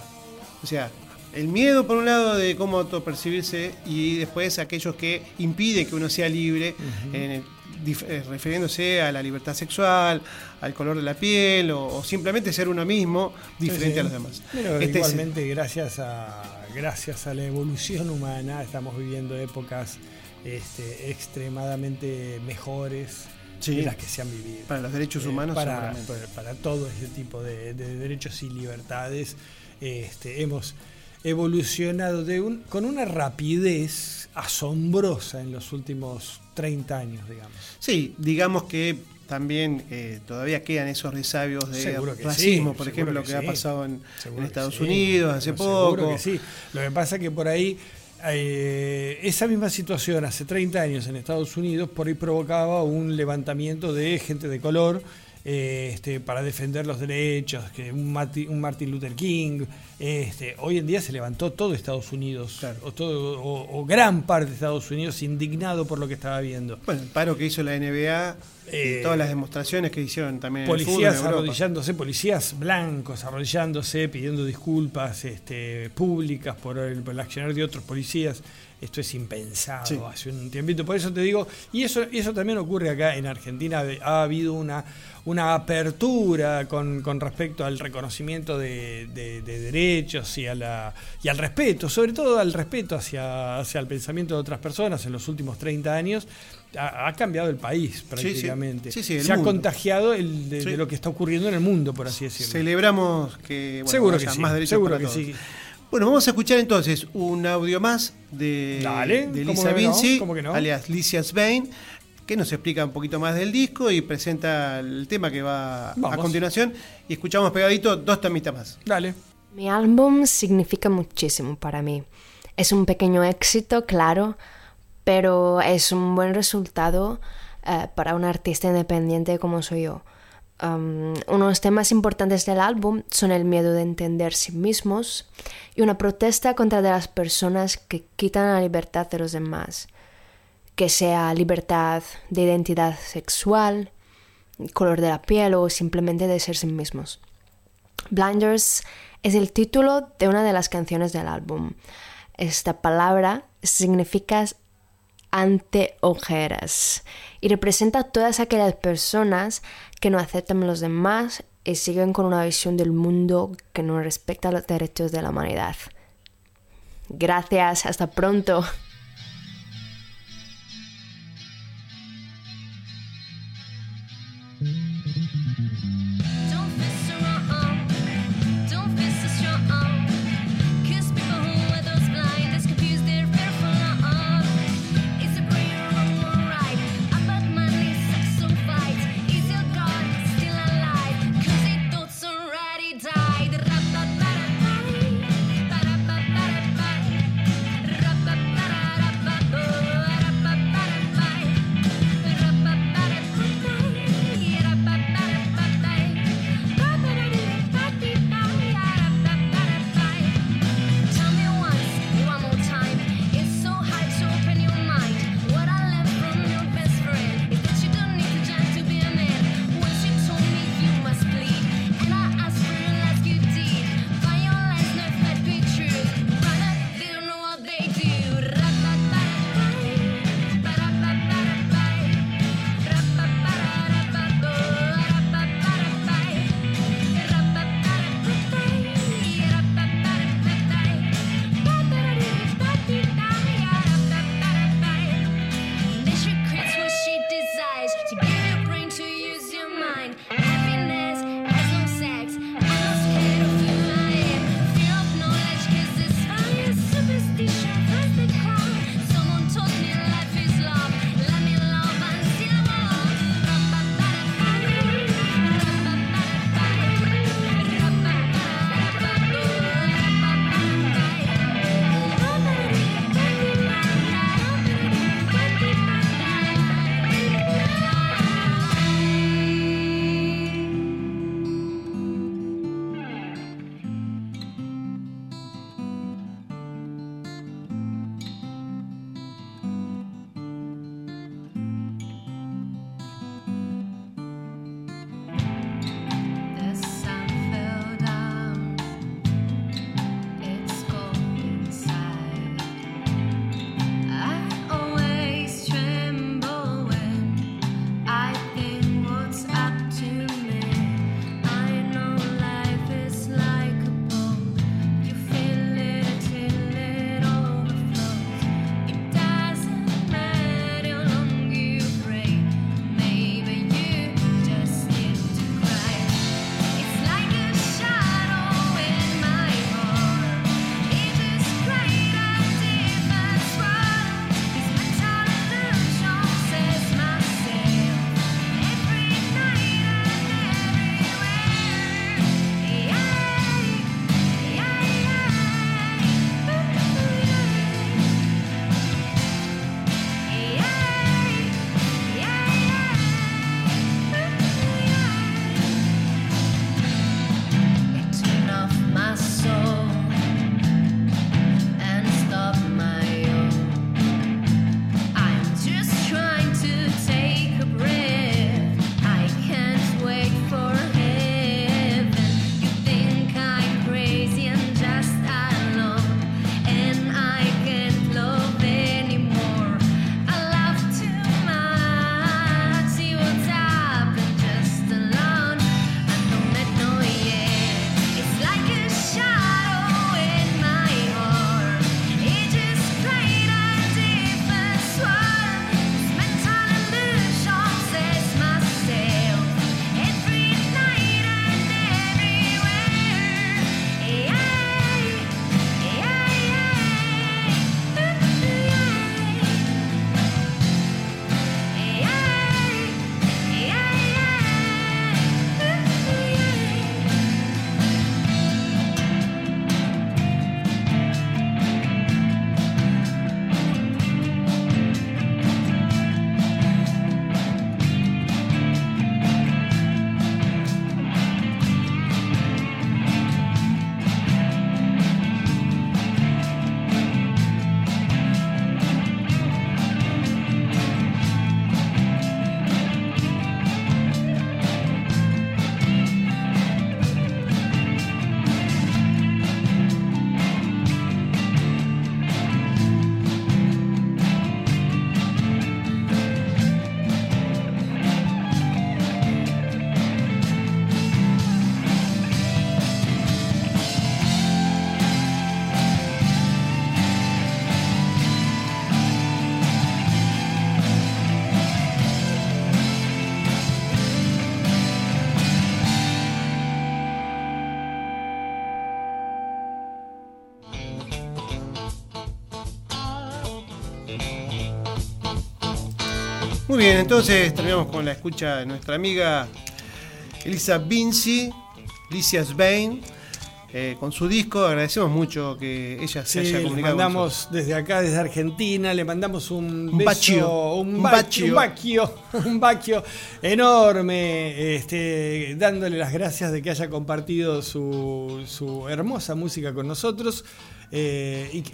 O sea, el miedo por un lado de cómo autopercibirse y después aquellos que impiden que uno sea libre, eh, refiriéndose a la libertad sexual, al color de la piel o, o simplemente ser uno mismo diferente Sí, a los demás. Pero Este es- igualmente, gracias a, gracias a la evolución humana, estamos viviendo épocas este, extremadamente mejores Sí. las que se han vivido. Para los derechos Eh, humanos, para, seguramente. para, para todo ese tipo de, de derechos y libertades, este, hemos evolucionado de un, con una rapidez asombrosa en los últimos 30 años, digamos. Sí, digamos que también eh, todavía quedan esos resabios de racismo, sí, por ejemplo, que que, ha pasado en, Estados sí, Unidos hace pero poco. que sí. Lo que pasa es que por ahí eh, esa misma situación hace 30 años en Estados Unidos por ahí provocaba un levantamiento de gente de color este, para defender los derechos, que un, Marti- un Martin Luther King. Este, hoy en día se levantó todo Estados Unidos, o, todo, o, o gran parte de Estados Unidos indignado por lo que estaba viendo. Bueno, el paro que hizo la NBA Eh, y todas las demostraciones que hicieron también el policías en Europa. arrodillándose, policías blancos arrodillándose, pidiendo disculpas este, públicas por el, por el accionar de otros policías. Esto es impensado Sí. hace un tiempito. Por eso te digo, y eso, y eso también ocurre acá en Argentina. Ha habido una, una apertura con, con respecto al reconocimiento de, de- de derechos y, a la, y al respeto, sobre todo al respeto hacia, hacia el pensamiento de otras personas en los últimos 30 años. Ha, ha cambiado el país prácticamente. Sí, sí, el Se ha contagiado el de, lo que está ocurriendo en el mundo, por así decirlo. Celebramos que bueno, Seguro que sí, más derechos seguro para que todos. Bueno, vamos a escuchar entonces un audio más de, Dale, de ¿cómo Lisa no? Vinci, ¿Cómo que no? alias Licia Svein, que nos explica un poquito más del disco y presenta el tema que va a Vamos. continuación. Y escuchamos pegadito dos tamitas más. Dale. Mi álbum significa muchísimo para mí. Es un pequeño éxito, claro, pero es un buen resultado eh, para un artista independiente como soy yo. Um, unos temas importantes del álbum son el miedo de entender sí mismos y una protesta contra las personas que quitan la libertad de los demás, que sea libertad de identidad sexual, color de la piel o simplemente de ser sí mismos. Blinders es el título de una de las canciones del álbum. Esta palabra significa ante ojeras y representa a todas aquellas personas que no aceptan a los demás y siguen con una visión del mundo que no respecta los derechos de la humanidad. Gracias, hasta pronto. Muy bien, entonces terminamos con la escucha de nuestra amiga Elisa Vinci, Licia Svein, eh, con su disco. Agradecemos mucho que ella se Sí, haya le comunicado con mandamos desde acá, desde Argentina, le mandamos un, Un beso, bacio, un bacio, un bacio [laughs] enorme, este, dándole las gracias de que haya compartido su, su hermosa música con nosotros. eh, y que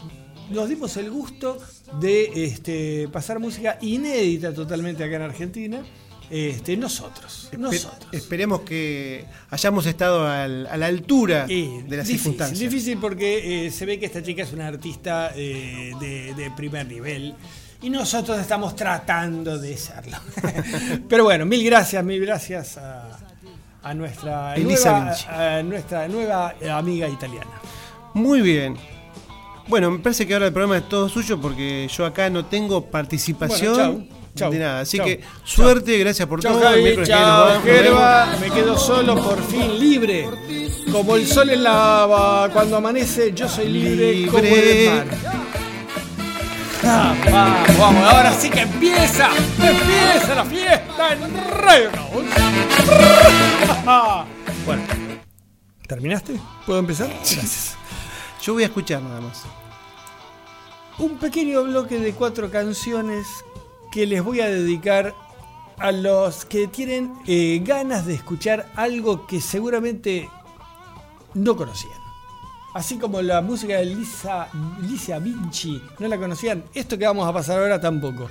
nos dimos el gusto de este, pasar música inédita totalmente acá en Argentina. Este, nosotros, Espe- nosotros. Esperemos que hayamos estado al- a la altura Eh, de las difícil, circunstancias. Difícil porque eh, se ve que esta chica es una artista eh, de, de primer nivel y nosotros estamos tratando de serlo. [laughs] Pero bueno, mil gracias, mil gracias a, a nuestra, Elisa nueva, Vinci. a nuestra nueva amiga italiana. Muy bien. Bueno, me parece que ahora el programa es todo suyo porque yo acá no tengo participación Bueno, chau, chau, de nada. Así chau, que suerte, gracias por todo. El Javi, que nos vamos, me quedo solo por fin libre. Como el sol en la cuando amanece, yo soy libre, como Libre. el mar. Ah, vamos, vamos, ahora sí que empieza, empieza la fiesta en Radio Caos. [laughs] Bueno, ¿terminaste? ¿Puedo empezar? Gracias. Yo voy a escuchar nada más. Un pequeño bloque de cuatro canciones que les voy a dedicar a los que tienen eh, ganas de escuchar algo que seguramente no conocían. Así como la música de Lisa, Lisa Vinci no la conocían, esto que vamos a pasar ahora tampoco.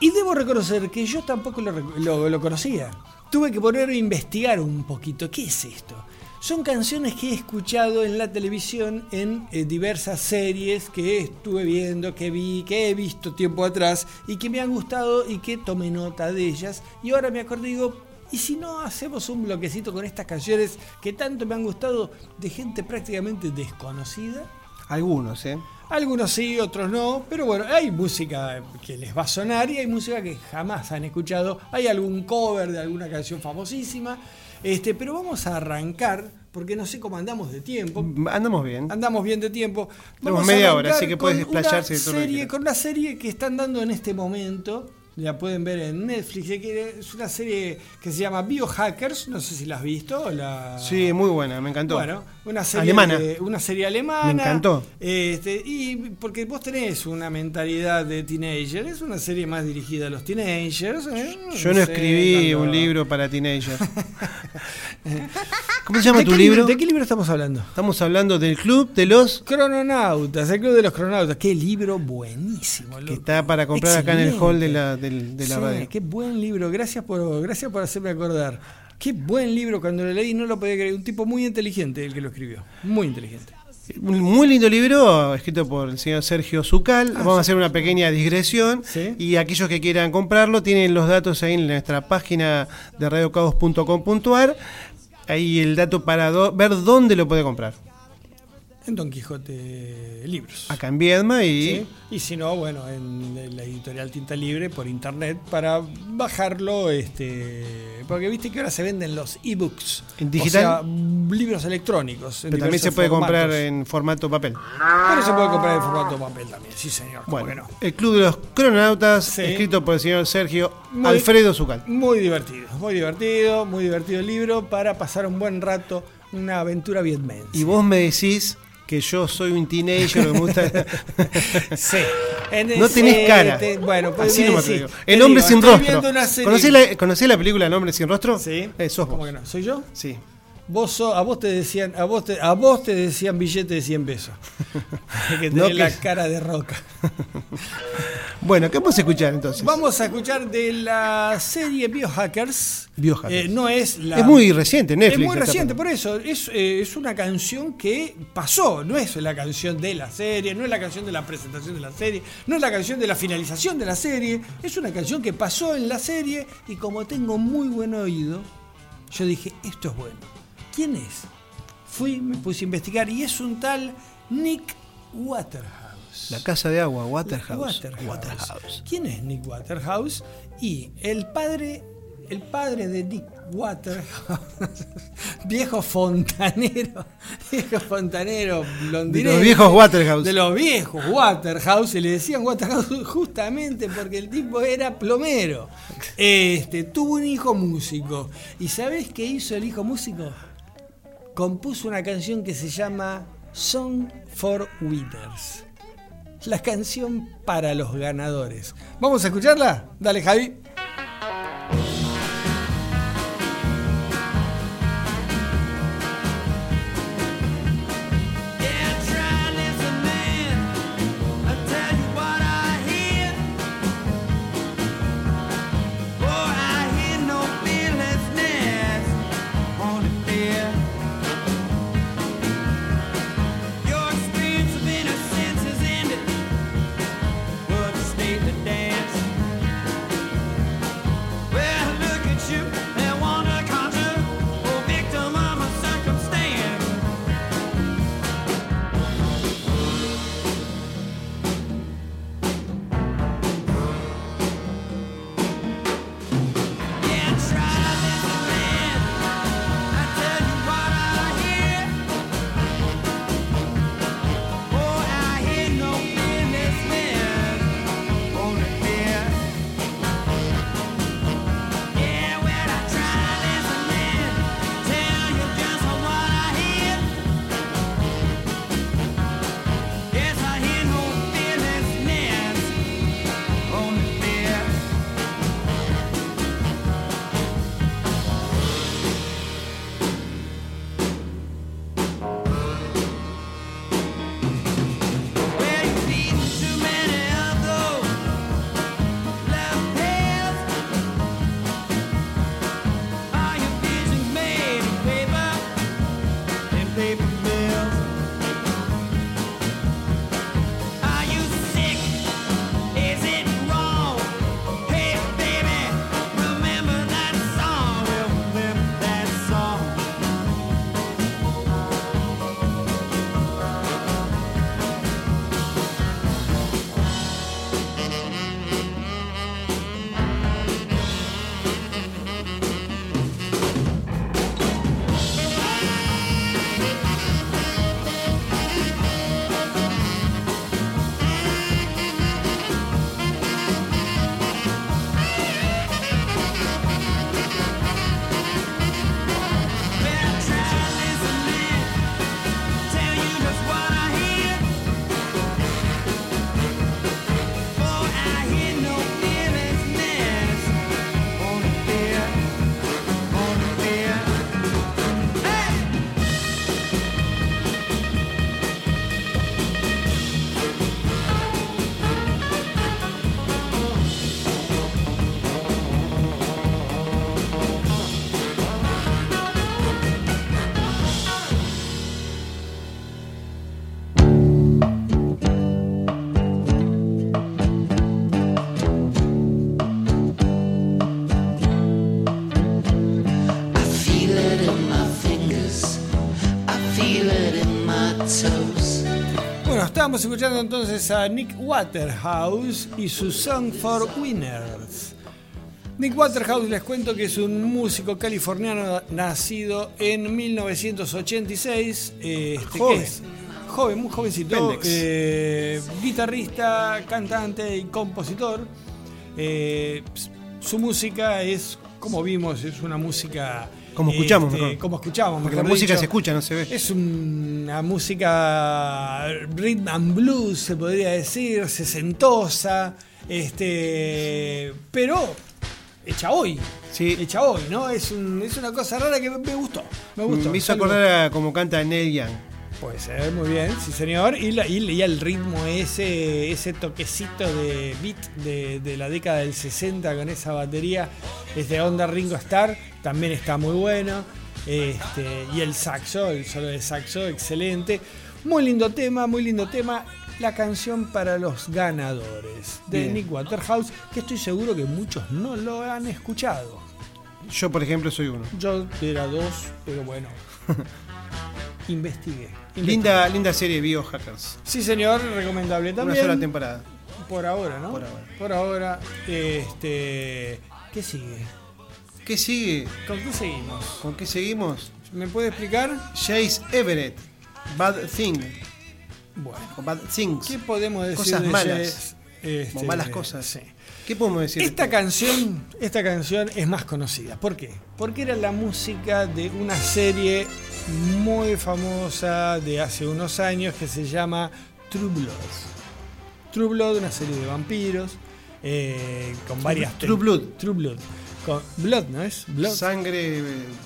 Y debo reconocer que yo tampoco lo, lo- lo conocía. Tuve que poner a investigar un poquito. ¿Qué es esto? Son canciones que he escuchado en la televisión en eh, diversas series que estuve viendo, que vi, que he visto tiempo atrás y que me han gustado y que tomé nota de ellas. Y ahora me acuerdo y digo, ¿y si no hacemos un bloquecito con estas canciones que tanto me han gustado de gente prácticamente desconocida? Algunos, ¿eh? Algunos sí, otros no, pero bueno, hay música que les va a sonar y hay música que jamás han escuchado. Hay algún cover de alguna canción famosísima. Este, pero vamos a arrancar, porque no sé cómo andamos de tiempo. Andamos bien. Andamos bien de tiempo. Tenemos media a hora, así que puedes desplayarse de todo serie. Con una serie que están dando en este momento. La pueden ver en Netflix. Es una serie que se llama Biohackers. No sé si la has visto. o La... Sí, muy buena, me encantó. Bueno, una serie Alemana. de- una serie alemana. Me encantó. Este, y porque vos tenés una mentalidad de teenager, es una serie más dirigida a los teenagers. ¿eh? Yo no sé, escribí un libro para teenagers. [laughs] ¿Cómo se llama ¿De tu libro? ¿De qué libro estamos hablando? Estamos hablando del Club de los Crononautas, el Club de los Crononautas. Qué libro buenísimo. que loco. está para comprar acá en el hall de la, de la Sí, radio. Qué buen libro, gracias por, gracias por hacerme acordar. Qué buen libro, cuando lo leí no lo podía creer. Un tipo muy inteligente el que lo escribió. Muy inteligente. Un muy lindo libro escrito por el señor Sergio Zucal. Ah, Vamos a hacer una pequeña digresión. Y aquellos que quieran comprarlo tienen los datos ahí en nuestra página de radiocaos.com.ar. Ahí el dato para ver dónde lo puede comprar. En Don Quijote Libros. Acá en Viedma y ¿sí? Y si no, bueno, en la editorial Tinta Libre por internet para bajarlo, este, porque viste que ahora se venden los ebooks, ¿En digital? o sea, libros electrónicos. pero también se puede comprar en formato papel. Pero se puede comprar en formato papel también, sí señor. ¿cómo Bueno, no? el Club de los Crononautas, Sí. escrito por el señor Sergio Muy- Alfredo Zucal. Muy divertido, muy divertido, muy divertido el libro para pasar un buen rato, una aventura vietmense. Y vos me decís que yo soy un teenager que me gusta. [laughs] [laughs] Sí. En No tenés cara. te- bueno, pues Así me nomás te decís, digo. El hombre digo, sin rostro. ¿Conocés la, conocés la película El hombre sin rostro? Sí. Eh, sos ¿Cómo vos. que no? ¿Soy yo? Sí. Vos a vos te decían, a vos te, a vos te decían billete de 100 pesos. [laughs] que No que- la cara de roca. [laughs] Bueno, ¿qué vamos a escuchar entonces? Vamos a escuchar de la serie Biohackers. Biohackers. Eh, no es la. Es muy reciente, Netflix Es muy reciente, por eso. Es, eh, es una canción que pasó. No es la canción de la serie, no es la canción de la presentación de la serie, no es la canción de la finalización de la serie. Es una canción que pasó en la serie y como tengo muy buen oído, yo dije, esto es bueno. ¿Quién es? Fui, me puse a investigar y es un tal Nick Waterhouse. La casa de agua, Waterhouse. Waterhouse. ¿Quién es Nick Waterhouse? Y el padre el padre de Nick Waterhouse, [laughs] viejo fontanero, [laughs] viejo fontanero De londinense. los viejos Waterhouse. De los viejos Waterhouse, y le decían Waterhouse [laughs] justamente porque el tipo era plomero. Este, tuvo un hijo músico. ¿Y sabés qué hizo el hijo músico? Compuso una canción que se llama Song for Winners. La canción para los ganadores. ¿Vamos a escucharla? Dale, Javi. Estábamos escuchando entonces a Nick Waterhouse y su Song for Winners. Nick Waterhouse les cuento que es un músico californiano nacido en 1986. eh, Este, ¿qué Joven. es? Joven, muy jovencito. Eh, guitarrista, cantante y compositor. Eh, su música es, como vimos, es una música... Como escuchamos, este, mejor. Como escuchamos, Porque la música dicho. se escucha, no se ve. Es una música rhythm and blues, se podría decir, sesentosa, este, pero hecha hoy. Hecha hoy, ¿no? Es, un- es una cosa rara que me, gustó. Me gustó. Me hizo acordar a como canta Neil Young. Puede ser, muy bien, sí señor. Y, la- y, y el ritmo, ese, ese toquecito de beat de, de la década del 60 con esa batería, es de onda Ringo Starr, también está muy bueno. Este, y el saxo, el solo de saxo, excelente. Muy lindo tema, muy lindo tema. La canción para los ganadores de Bien. Nick Waterhouse, que estoy seguro que muchos no lo han escuchado. Yo, por ejemplo, soy uno. Yo era dos, pero bueno. [laughs] Investigué. Linda, linda serie Biohackers. Sí, señor, recomendable Una también. sola temporada. Por ahora, ¿no? Por ahora. Por ahora. Este. ¿Qué sigue? ¿Qué sigue? ¿Con qué seguimos? ¿Con qué seguimos? ¿Me puede explicar? Chase Everett, Bad Thing. Bueno. O Bad Things. ¿Qué podemos decir Cosas de malas. Este, o malas cosas. sí. ¿Qué podemos decir? de Esta canción, esta canción es más conocida. ¿Por qué? Porque era la música de una serie muy famosa de hace unos años que se llama True Blood. True Blood, una serie de vampiros eh, con varias True Blood. True Blood. Con Blood, ¿no es? Blood. Sangre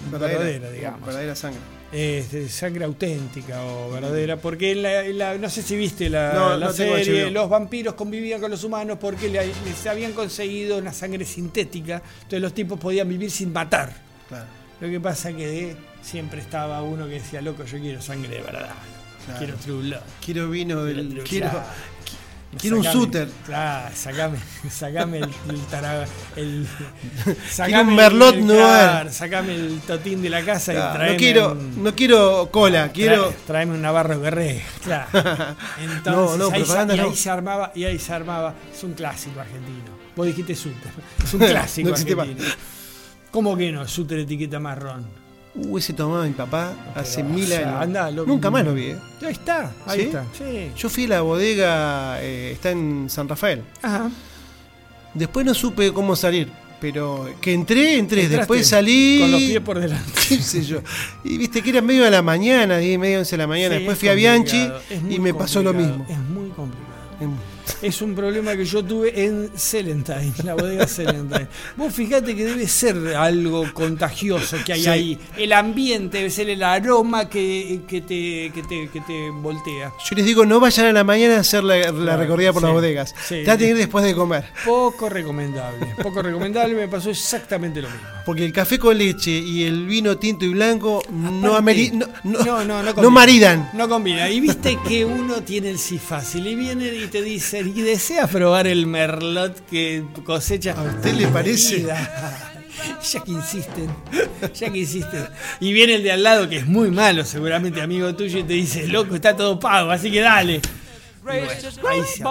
verdadera. Verdadera, digamos. Verdadera sangre. Este, sangre auténtica o verdadera, porque en la, en la- no sé si viste la, No, la no tengo serie, los vampiros convivían con los humanos porque le- les habían conseguido una sangre sintética, entonces los tipos podían vivir sin matar. Claro. Lo que pasa que siempre estaba uno que decía, loco, yo quiero sangre de verdad, Claro. quiero true blood. Quiero vino del. Quiero, quiero un shooter. Claro, sacame, [laughs] sacame el, el, el- [laughs] Quiero sacame un Merlot el- claro, sacame el totín de la casa Claro, y traeme no quiero, un- no quiero cola, quiero. Trae- tráeme un Navarro Guerrero. Claro. [laughs] Entonces, No, no, ahí, se, y ahí se armaba, y ahí se armaba. Es un clásico argentino. Vos dijiste Suter. Es un clásico argentino. ¿Cómo que no? Suter etiqueta marrón. Uh, ese tomaba mi papá hace Pero, mil o sea, años. lo- Nunca más lo vi, ¿eh? Ahí está, ahí ¿Sí? está. Sí. Yo fui a la bodega, eh, está en San Rafael. Ajá. Después no supe cómo salir, pero que entré, entré. Entraste Después salí. Con los pies por delante. [laughs] qué sé yo. Y viste que era medio de la mañana, 10 medio 11 de la mañana. Sí, Después es fui a Bianchi es muy y me pasó lo mismo. Es muy complicado. Em, Es un problema que yo tuve en Celentine, la bodega Celentine. Vos fijate que debe ser algo contagioso que hay Sí. ahí. El ambiente debe ser el aroma que, que te, que, te, que te voltea. Yo les digo, no vayan a la mañana a hacer la, la Claro, recorrida por sí, las bodegas. sí. Traten ir después de comer. Poco recomendable. Poco recomendable, me pasó exactamente lo mismo. Porque el café con leche y el vino tinto y blanco no, Aparte, no, no- no, no, no no maridan. No combina. Y viste que uno tiene el sí fácil y viene y te dice, y desea probar el merlot que cosecha. ¿A usted le parece? [laughs] Ya que insisten, ya que insisten. Y viene el de al lado, que es muy malo, seguramente amigo tuyo, y te dice, loco, está todo pago, así que dale. Bueno, ahí se.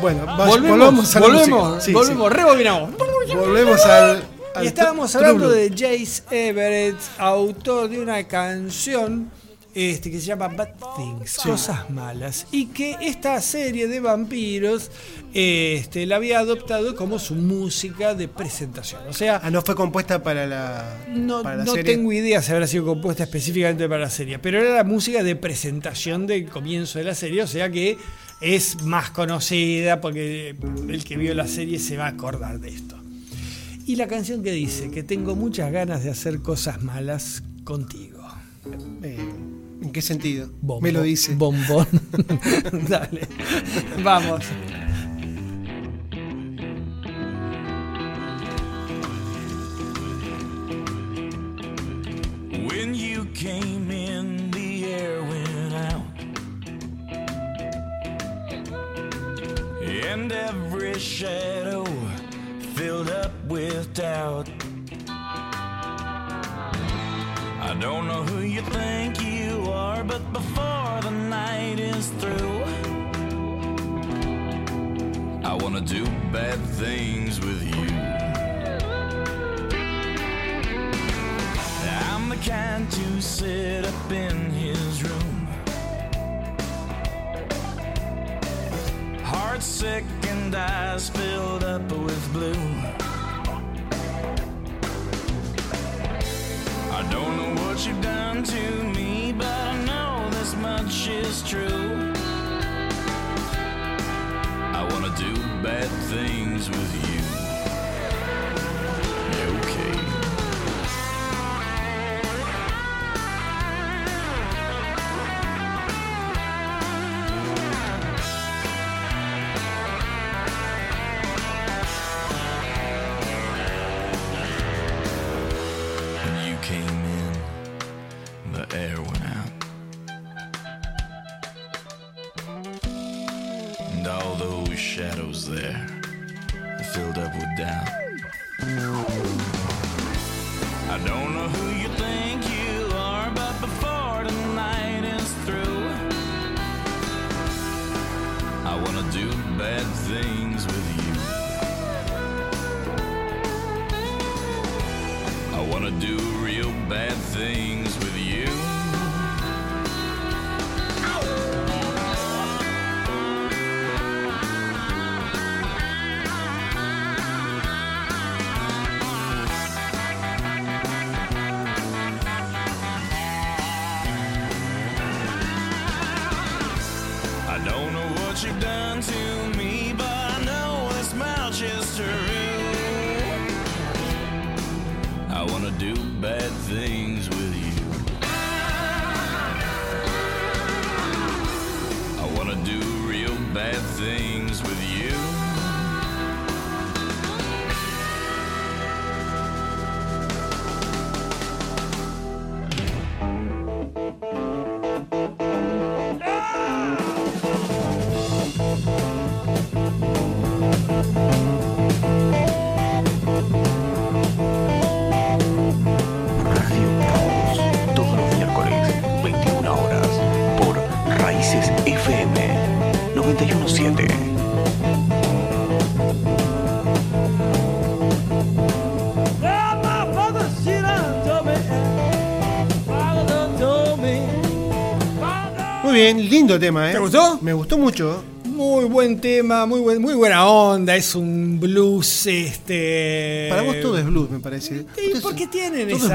Bueno, Volvemos, volvamos a la volvemos. Sí, volvemos, sí. rebobinamos. Volvemos al. al Y estábamos hablando de Jace Everett, autor de una canción este, que se llama Bad Things, Cosas Malas, y que esta serie de vampiros este, la había adoptado como su música de presentación. O sea, Ah, no fue compuesta para la, no, para la no serie. tengo idea si habrá sido compuesta específicamente para la serie, pero era la música de presentación del comienzo de la serie, o sea que es más conocida porque el que vio la serie se va a acordar de esto. Y la canción que dice que tengo muchas ganas de hacer cosas malas contigo. Eh, ¿En qué sentido? Bombo- Me lo dice. Bombón. [laughs] Dale. Vamos. When you came in, the air went out. And every shadow filled up with doubt. I don't know who you think you are, but before the night is through, I wanna do bad things with you. I'm the kind to sit up in his room. Heart sick and eyes filled up with blue. Don't know what you've done to me, but I know this much is true. I wanna do bad things with you. Lindo tema, ¿eh? ¿Te gustó? Me gustó mucho. Muy buen tema, muy buen, muy buena onda, es un blues este Para vos todo es blues, me parece. Sí, porque tienen esa blues.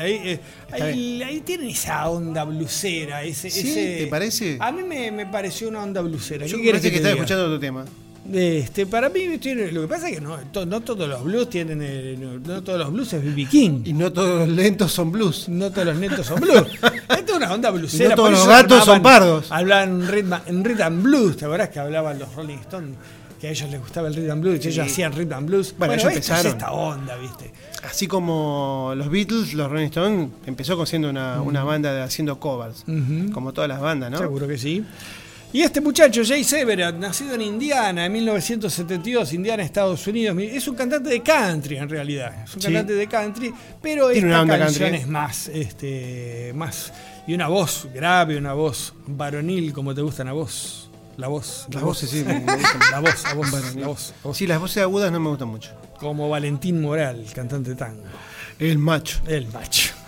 ahí, eh, Está ahí- ahí tienen esa onda blusera, ese, ¿Sí? ese- ¿Te parece? A mí me, me pareció una onda blusera. Yo ¿Qué me quieres parece que te estaba escuchando otro tema. Este, para mí tiene, lo que pasa es que no, to- no todos los blues tienen el- no, no todos los blues es BB King. Y no todos los lentos son blues. No todos los netos son blues. [laughs] Esta es una onda blusera. Y no todos los gatos son pardos. Hablaban rhythm, en rhythm and blues. ¿Te acordás que hablaban los Rolling Stones? Que a ellos les gustaba el rhythm blues y Sí. ellos hacían rhythm blues. Bueno, ellos empezaron. es esta onda, ¿viste? Así como los Beatles, los Rolling Stones, empezó siendo una, una banda de haciendo covers. Como todas las bandas, ¿no? Seguro que sí. Y este muchacho, Jay Severat, nacido en Indiana en 1972, Indiana, Estados Unidos, es un cantante de country en realidad. Es un Sí. cantante de country, pero esta canción country. es más, este, más. Y una voz grave, una voz varonil, como te gustan a vos. La voz. Las la voces voz. sí. [laughs] me. La voz, la voz, la voz, la voz. Sí, las voces agudas no me gustan mucho. Como Valentín Moral, cantante tango. El macho. El macho. [laughs]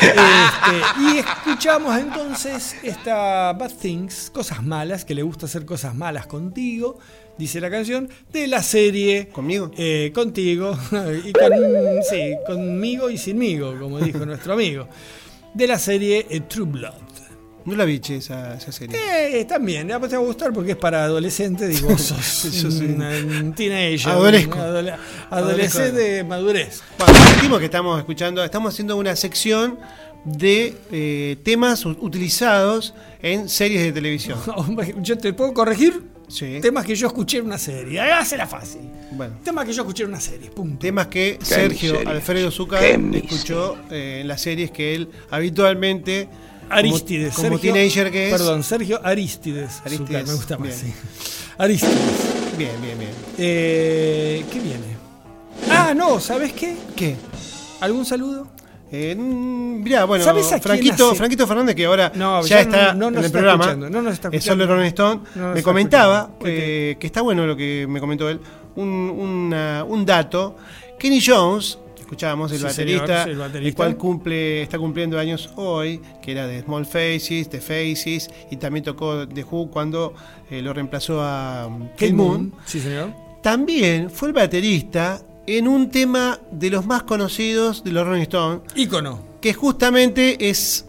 Este, y escuchamos entonces esta Bad Things, cosas malas, que le gusta hacer cosas malas contigo, dice la canción, de la serie. ¿Conmigo? Eh, contigo. [laughs] Y con, sí, conmigo y sinmigo, como dijo nuestro amigo. De la serie eh, True Blood. No la vi, che, esa, esa serie. Eh, también, te va a gustar porque es para adolescentes, digo, vos [laughs] sos Yo soy un, un teenager, Adolesco. adole- adolescente de madurez. Bueno, repetimos que estamos escuchando, estamos haciendo una sección de eh, temas utilizados en series de televisión. [laughs] Yo te puedo corregir Sí. temas que yo escuché en una serie. Ah, será fácil. Bueno, Temas que yo escuché en una serie. Punto. temas que ¿Qué Sergio miseria? Alfredo Zucca escuchó eh, en las series que él habitualmente, Aristides. como, Sergio- teenager que es. Perdón, Sergio Aristides. Aristides, me gusta más, sí. Aristides. Bien, bien, bien. Eh, ¿Qué viene? Ah, no, ¿sabes qué? ¿Qué? ¿Algún saludo? Eh, mirá, bueno, ¿Sabes a quién Franquito? Franquito Fernández, que ahora No, ya, no- está no en el programa, no nos está es solo Rolling Stone, me comentaba escuchando. ¿Qué eh, que está bueno lo que me comentó él, un, una- un dato. Kenny Jones, escuchábamos el Sí, baterista, señor, el cual cumple, está cumpliendo años hoy, que era de Small Faces, de Faces, y también tocó The Who cuando eh, lo reemplazó a um, Kate Moon. Sí, señor. También fue el baterista en un tema de los más conocidos de los Rolling Stones, Ícono. que justamente es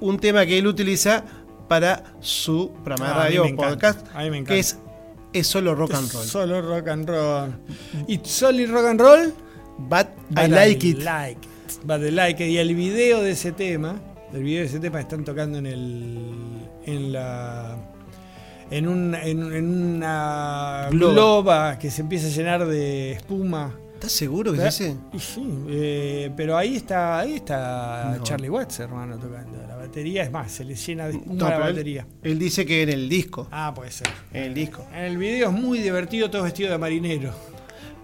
un tema que él utiliza para su programa de Ah, radio o podcast, a mí me encanta. que es, es solo rock and roll. Solo rock and roll. ¿Y solo rock and roll? But, But I like it. like it. But I like it. Y el video de ese tema, el video de ese tema están tocando en el. en la. en, un, en, en una Globa. globa. que se empieza a llenar de espuma. ¿Estás seguro que ¿Eh? es ese? Y sí, eh, pero ahí está, ahí está No. Charlie Watts, hermano, tocando. La batería es más, se le llena de espuma No, la él- batería. Él, dice que en el disco. Ah, puede ser. En el disco. En el video es muy divertido, todo vestido de marinero.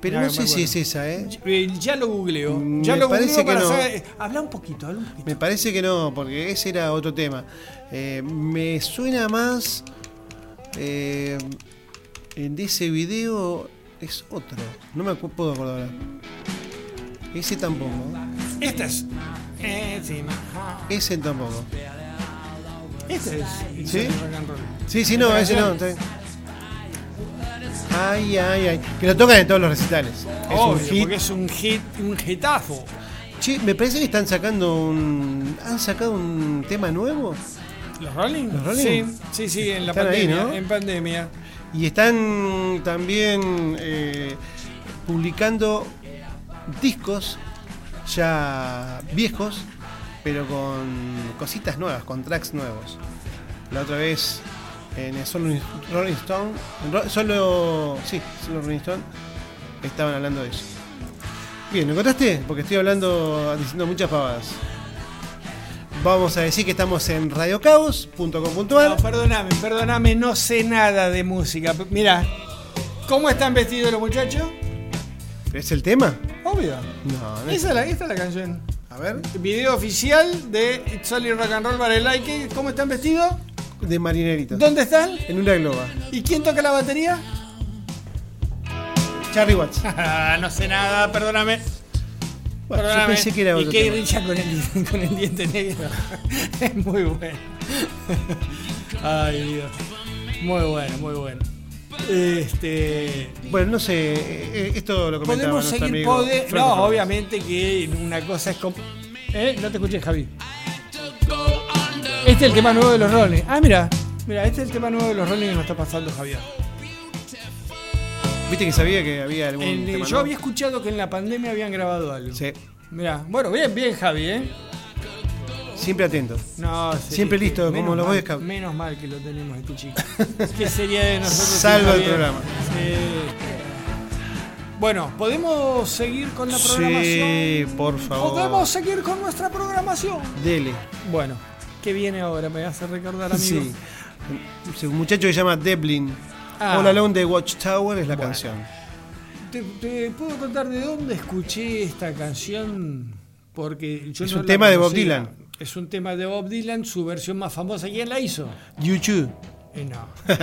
Pero no me sé si es esa, ¿eh? Eh, Ya lo googleo. Me Ya lo parece googleo que para no. saber- Habla un poquito, habla un poquito. Me parece que no, porque ese era otro tema. Eh, me suena más. eh, en ese video es otro. No me puedo acordar. ahora. Ese tampoco. Esta es. Ese tampoco. Este es. ¿Sí? Sí, sí, no, ese no. está bien. Ay, ay, ay. Que lo tocan en todos los recitales. Es Obvio, un hit. porque es un hit, un hitazo. Che, me parece que están sacando un. ¿Han sacado un tema nuevo? ¿Los Rolling? ¿Los Rolling? Sí, sí, sí, en la ahí, pandemia. ¿no? En pandemia. Y están también eh, publicando discos ya viejos, pero con cositas nuevas, con tracks nuevos. La otra vez en solo Rolling Stone, en solo, sí, solo Rolling Stone, estaban hablando de eso. Bien, ¿lo encontraste? Porque estoy hablando, diciendo muchas pavadas. Vamos a decir que estamos en radiocaos.com.ar. No, perdóname, perdóname, no sé nada de música. Mira, ¿cómo están vestidos los muchachos? ¿Es el tema? Obvio. No, no Esa es la, esta es la canción. A ver. Video oficial de It's Only Rock and Roll para el like. ¿Cómo están vestidos? De marineritos. ¿Dónde están? En una globa. ¿Y quién toca la batería? Charlie Watts. [laughs] no sé nada, perdóname. Bueno, yo pensé que era y otro Kate tema. Richards con el, [laughs] con el diente negro. [laughs] es muy bueno. Ay, Dios. Muy bueno, muy bueno. Este. Bueno, no sé, eh, eh, esto lo comentaba Podemos seguir. amigo pode- no, obviamente que una cosa es. ¿Eh? No te escuché, Javi. Este es el tema nuevo de los Rolling. Ah, mira. Mira, este es el tema nuevo de los Rolling que nos está pasando, Javier. ¿Viste que sabía que había algún tema yo nuevo? había escuchado que en la pandemia habían grabado algo. Sí, Mira, bueno, bien, bien, Javi, ¿eh? siempre atento. No, sí, Siempre sí, listo, como los Boy Scouts. Menos mal que lo tenemos este chico. ¿Qué sería de nosotros? sin Salva el programa. Sí. Bueno, ¿podemos seguir con la programación? Sí, por favor. ¿Podemos seguir con nuestra programación? Dele. Bueno, ¿qué viene ahora? Me hace recordar, amigo. Sí. Sí, Un muchacho que se llama Devlin. Ah. All Alone de Watchtower es la Bueno. canción. ¿Te, te puedo contar de dónde escuché esta canción? Porque yo Es no un la tema de Bob. Dylan. Es un tema de Bob Dylan, su versión más famosa. ¿Quién la hizo? YouTube. Eh, no. [laughs]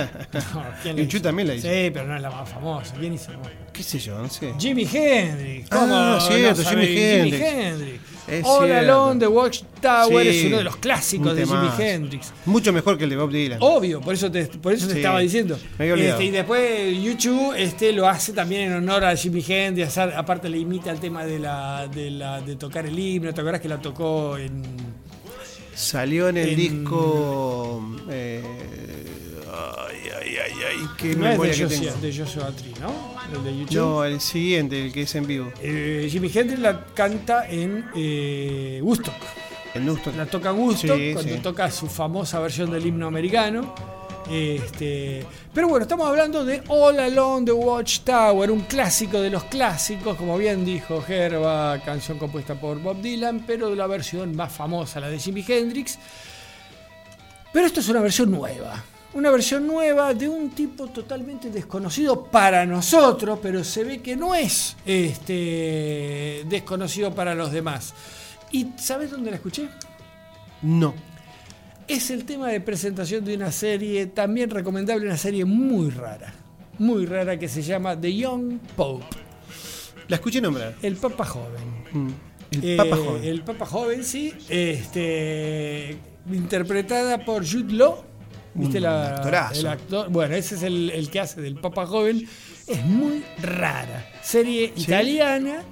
No, ¿quién la hizo? también la hizo. Sí, pero no es la más famosa. ¿Quién hizo? ¿Qué sé yo? No sé. Jimi Hendrix. Ah, ¿Cómo cierto, no Jimi? Hendrix. Hendrix. Es All cierto. Alone the Watchtower Sí, es uno de los clásicos de Jimi. Hendrix. Mucho mejor que el de Bob Dylan. Obvio, por eso te, por eso te estaba diciendo. Este, y después YouTube este, lo hace también en honor a Jimi Hendrix. Aparte le imita el tema de la, de la de tocar el himno. ¿Te acuerdas que la tocó en. Salió en el En- disco. eh, ay, ay, ay, ay. Qué no es de que Joshua, tengo. de Joshua Tree, ¿no? El de YouTube. No, el siguiente, el que es en vivo. Eh, Jimi Hendrix la canta en eh, Woodstock. En Woodstock. La toca Woodstock Sí, cuando sí. toca su famosa versión del himno americano. Este, pero bueno, estamos hablando de All Alone the Watchtower, un clásico de los clásicos, como bien dijo Gerba, canción compuesta por Bob Dylan, pero de la versión más famosa, la de Jimi Hendrix. Pero esto es una versión nueva. Una versión nueva de un tipo totalmente desconocido para nosotros, pero se ve que no es este, desconocido para los demás. ¿Y sabes dónde la escuché? No. Es el tema de presentación de una serie, también recomendable, una serie muy rara. Muy rara que se llama The Young Pope. La escuché nombrar. El Papa Joven. Mm. El Eh, Papa Joven. El Papa Joven, sí. Este, interpretada por Jude Law. ¿Viste Un la, actorazo. el actor? Bueno, ese es el, el que hace del Papa Joven. Es muy rara. Serie ¿Sí? italiana,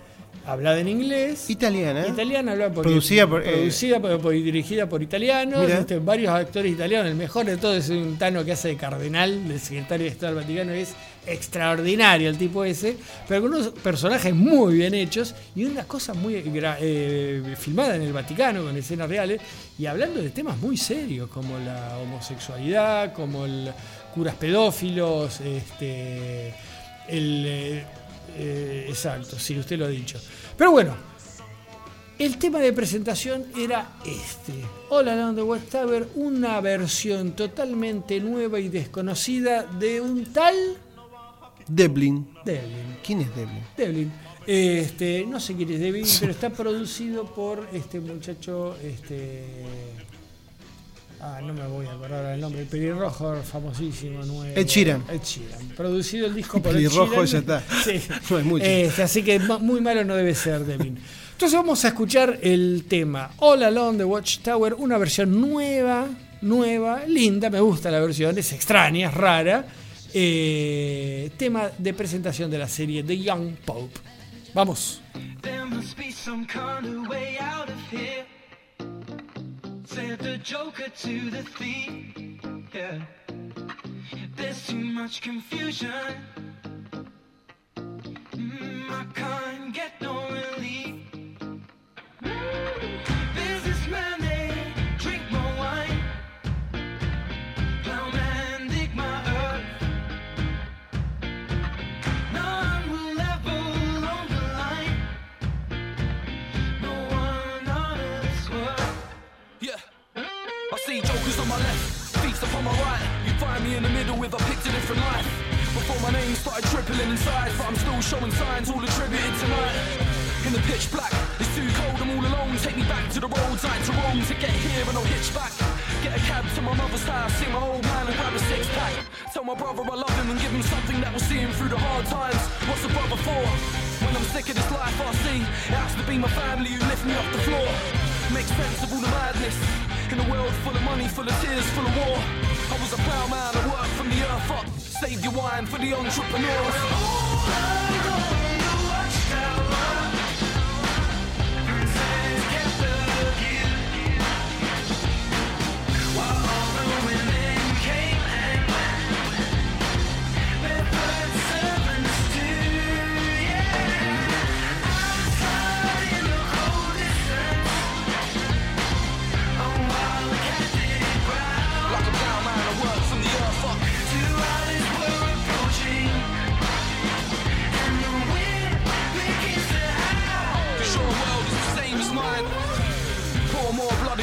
hablada en inglés. Italiana. Italiana, hablada por, Producida por, eh, producida por- por- y dirigida por italianos. Este, varios actores italianos. El mejor de todos es un tano que hace de cardenal, del secretario de Estado del Vaticano. Es extraordinario el tipo ese, pero con unos personajes muy bien hechos y unas cosas muy eh, filmadas en el Vaticano con escenas reales y hablando de temas muy serios como la homosexualidad, como el curas pedófilos, este, el eh, eh, exacto, sí, usted lo ha dicho. Pero bueno, el tema de presentación era este. Hola, Land the una versión totalmente nueva y desconocida de un tal Devlin. Devlin. ¿Quién es Devlin? Devlin. Este, no sé quién es Devlin, pero está producido por este muchacho, este. Ah, no me voy a acordar el nombre. El pelirrojo famosísimo, nuevo. Ed Sheeran. Ed Sheeran. Producido el disco por Ed Pelirrojo Sheeran. ya está. [laughs] Sí. No es mucho. Este, así que muy malo no debe ser Devlin. Entonces vamos a escuchar el tema All Alone the Watchtower, una versión nueva, nueva, linda, me gusta la versión, es extraña, es rara. Eh, tema de presentación de la serie The Young Pope. Vamos. There must be some kind me in the middle with a picture different life. Before my name started trippling inside, but I'm still showing signs all attributed tonight. In the pitch black, it's too cold, I'm all alone. Take me back to the roads I had to roam to get here and I'll hitch back. Get a cab to my mother's house, see my old man and grab a six pack. Tell my brother I love him and give him something that will see him through the hard times. What's a brother for? When I'm sick of this life I see, it has to be my family who lift me off the floor. Make sense of all the madness. In a world full of money, full of tears, full of war. I was a plowman, I worked from the earth up. Save your wine for the entrepreneurs.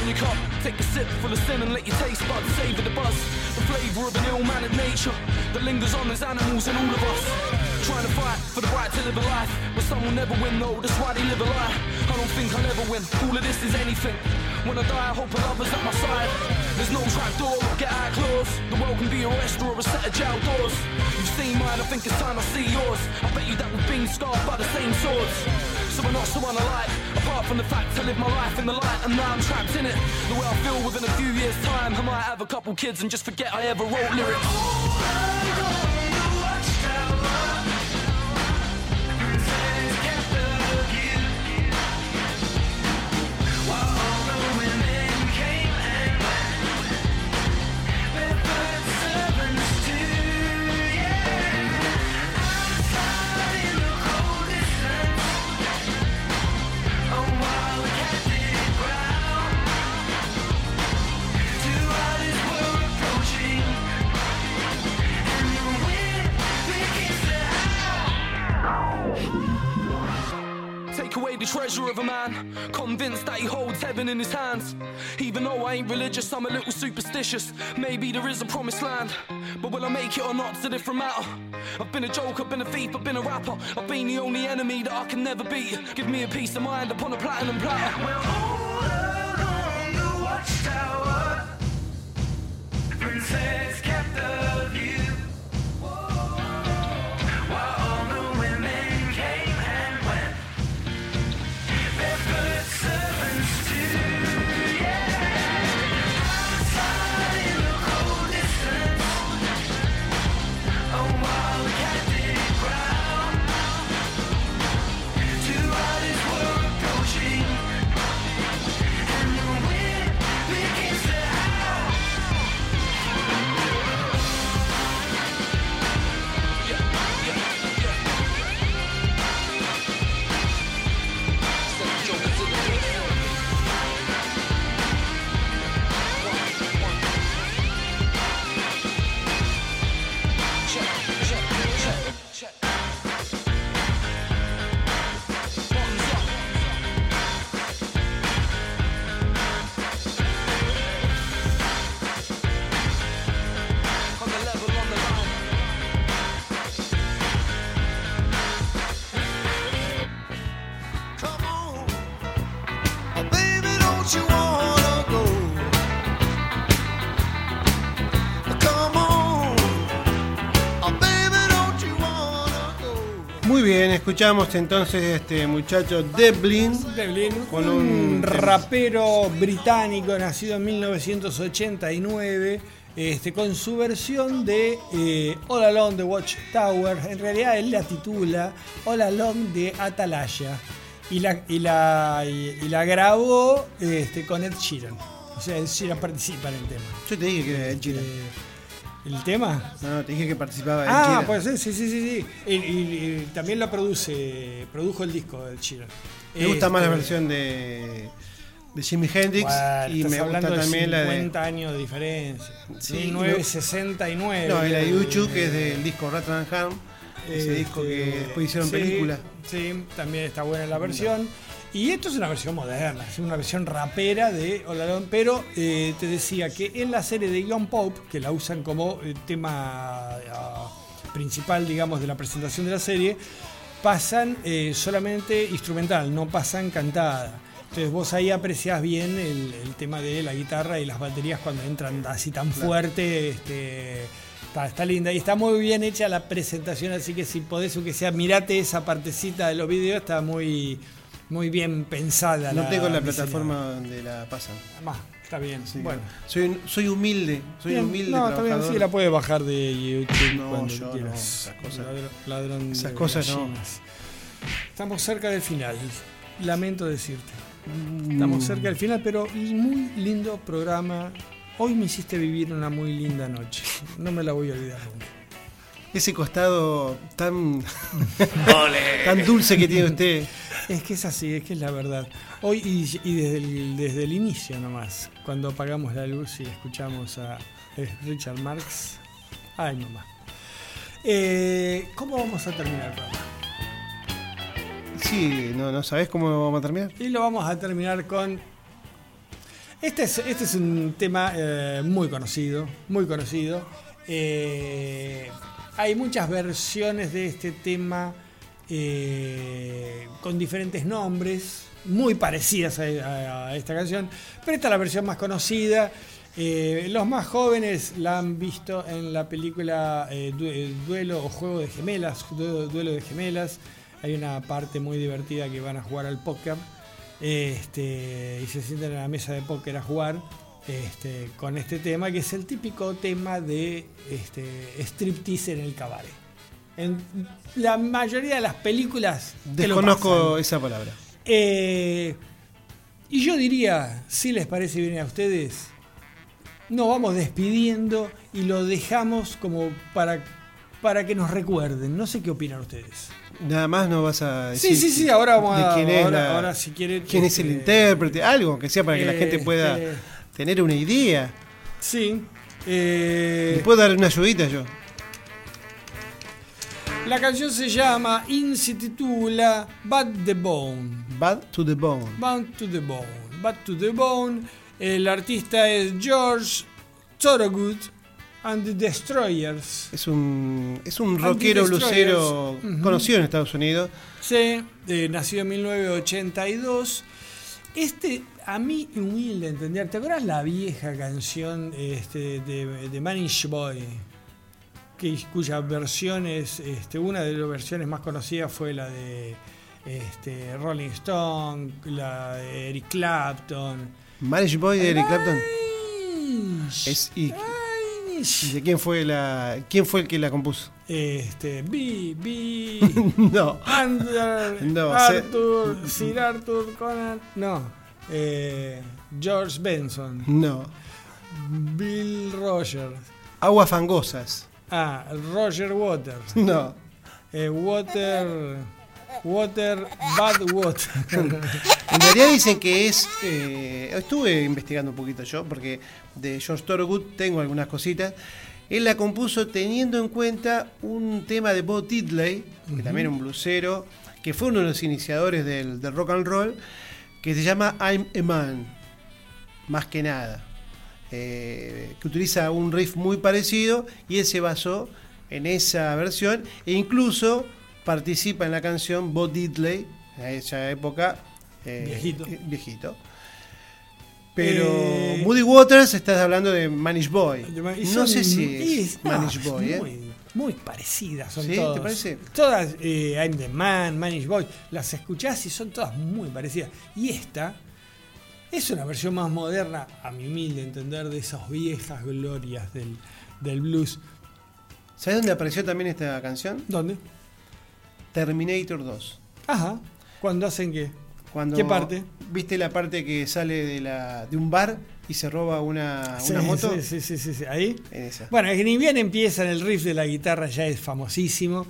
Your cup. Take a sip full of sin and let your taste buds savor the buzz. The flavour of an ill-mannered nature that lingers on as animals in all of us. Trying to fight for the right to live a life, but some will never win though. That's why they live a lie. I don't think I'll ever win. All of this is anything. When I die, I hope a lover's at my side. There's no trapdoor or get out clause. The world can be a restaurant or a set of jail doors. You've seen mine, I think it's time I see yours. I bet you that we've been scarred by the same swords. So we're not so unalike. Apart from the fact I live my life in the light and now I'm trapped in it. The way I feel within a few years' time, I might have a couple kids and just forget I ever wrote lyrics. Treasure of a man, convinced that he holds heaven in his hands. Even though I ain't religious, I'm a little superstitious. Maybe there is a promised land, but will I make it or not's a different matter. I've been a joke, I've been a thief, I've been a rapper. I've been the only enemy that I can never beat. Give me a peace of mind upon a platinum platter. Princess kept the Muy bien, escuchamos entonces este muchacho Devlin. Devlin, Con un un rapero británico nacido en 1989, este, con su versión de eh, All Along the Watchtower. En realidad él la titula All Along the Atalaya. Y la, y la, y, y la grabó este, con Ed Sheeran. O sea, Ed Sheeran participa en el tema. Yo te dije que era Ed Sheeran. ¿El tema? No, no, te dije que participaba Ed Ah, pues sí, sí, sí, sí. Y, y- y también la produce, produjo el disco del Sheeran. Me gusta más la Este, versión de, de Jimi Hendrix Bueno, y me gusta de también la de. 50 años de diferencia. Sí, 1969. No, y la de YouTube, que es del disco Rattenham, ese este, disco que después hicieron sí, película. Sí, también está buena la versión. Y esto es una versión moderna, es una versión rapera de Olalón, pero eh, te decía que en la serie de John Pope, que la usan como eh, tema ah, principal, digamos, de la presentación de la serie, pasan eh, solamente instrumental, no pasan cantada. Entonces vos ahí apreciás bien el, el tema de la guitarra y las baterías cuando entran así tan fuerte. Este, está, está linda y está muy bien hecha la presentación, así que si podés, aunque sea, mirate esa partecita de los vídeos, está muy, muy bien pensada. No tengo la diseñada. plataforma donde la pasan. Ah, está bien, bueno. Soy, soy humilde, soy Bien, humilde no, está bien, sí, la puedes bajar de YouTube No, cuando yo no, quieras. esas cosas- Ladrón, ladrón esas de cosas no. Estamos cerca del final, lamento decirte. Estamos Mm. cerca del final, pero muy lindo programa. Hoy me hiciste vivir una muy linda noche. No me la voy a olvidar nunca. Ese costado tan, [laughs] tan dulce que tiene usted. Es que es así, es que es la verdad. Hoy y, y desde, el, desde el inicio nomás, cuando apagamos la luz y escuchamos a Richard Marx. Ay, mamá. Eh, ¿Cómo vamos a terminar el programa? Sí, no, no sabes cómo vamos a terminar. Y lo vamos a terminar con. Este es, este es un tema eh, muy conocido, muy conocido. Eh, hay muchas versiones de este tema eh, con diferentes nombres, muy parecidas a, esta canción, pero esta es la versión más conocida. Eh, los más jóvenes la han visto en la película eh, Du- Duelo o Juego de Gemelas, Du- Duelo de Gemelas. Hay una parte muy divertida que van a jugar al póker este, y se sientan en la mesa de póker a jugar este, con este tema, que es el típico tema de este, striptease en el cabaret. En la mayoría de las películas Desconozco esa palabra. Eh, y yo diría, si les parece bien a ustedes, nos vamos despidiendo y lo dejamos como para, para que nos recuerden. No sé qué opinan ustedes. Nada más no vas a decir. Sí, sí, sí, ahora vamos a- quién es ahora- la- ahora si quieren, quién es el este, intérprete, algo que sea para que la gente pueda Este, tener una idea. Sí. eh, ¿Me puedo dar una ayudita yo? La canción se llama y se titula Bad the Bone. Bad to the Bone. Bad to the Bone. Bad to the Bone. El artista es George Thorogood and the Destroyers. Es un, es un rockero blusero conocido en Estados Unidos. Sí, eh, nació en 1982. Este, a mí, humilde entender, ¿te acuerdas la vieja canción este, de, de Manish Boy? Que, cuya versión es, este, una de las versiones más conocidas fue la de este, Rolling Stone, la de Eric Clapton. Marriage Boy de Eric Clapton. Es, y, ¿y de quién fue la quién fue el que la compuso? Este, B, B, [laughs] no. Under, No, Arthur, Sir Arthur Conan, no, eh, George Benson, No. Bill Rogers, Aguas fangosas. Ah, Roger Waters, [laughs] No. eh, Water, Water, Bad Water. [laughs] En realidad dicen que es. eh, estuve investigando un poquito yo, porque de George Thorogood tengo algunas cositas. Él la compuso teniendo en cuenta un tema de Bo Diddley, que también era un blusero, que fue uno de los iniciadores del, del rock and roll, que se llama I'm a Man. Más que nada. Eh, que utiliza un riff muy parecido y él se basó en esa versión e incluso participa en la canción Bo Diddley, en esa época. eh, Viejito. eh, viejito. Pero Eh, Moody Waters estás hablando de Manish Boy. No sé si es Manish no, Boy, ¿eh? muy, muy parecidas. Son ¿Sí? todas. ¿Te parece? Todas, eh, I'm the Man, Manish Boy, las escuchás y son todas muy parecidas. Y esta es una versión más moderna, a mi humilde entender, de esas viejas glorias del, del blues. ¿Sabes dónde apareció también esta canción? ¿Dónde? Terminator 2. Ajá. ¿Cuándo hacen qué? Cuando, ¿Qué parte? ¿Viste la parte que sale de, la, de un bar y se roba una, Sí, una moto? Sí, sí, sí, sí, sí. Ahí. En esa. Bueno, ni bien empieza el riff de la guitarra, ya es famosísimo.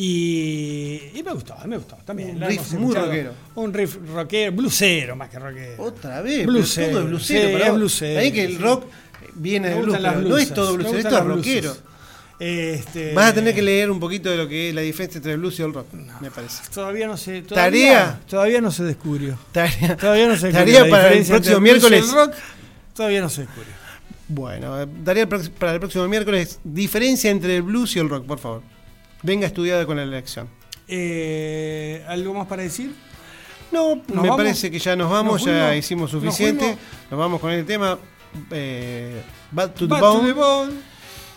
Y, y me gustó, me gustó también. Un riff muy rockero. Un riff rockero, blusero más que rockero. Otra vez, Blusero, todo es blusero. sí, para es blusero, Ahí que el rock viene de blues, pero no es todo blusero, esto es rockero. Este, Vas a tener que leer un poquito de lo que es la diferencia entre el blues y el rock, me parece. Todavía no se. Tarea. Todavía, todavía no se descubrió. Tarea, Todavía no se descubrió. Tarea para el próximo y el miércoles. rock, todavía no se descubrió. Bueno, eh, tarea prox- para el próximo miércoles, diferencia entre el blues y el rock, por favor. Venga estudiada con la elección. Eh, ¿Algo más para decir? No, ¿Nos me vamos? parece que ya nos vamos, ¿Nos ya hicimos ¿Nos suficiente. Nos, vamos con el tema eh, Bad to the to Bone. the Bone.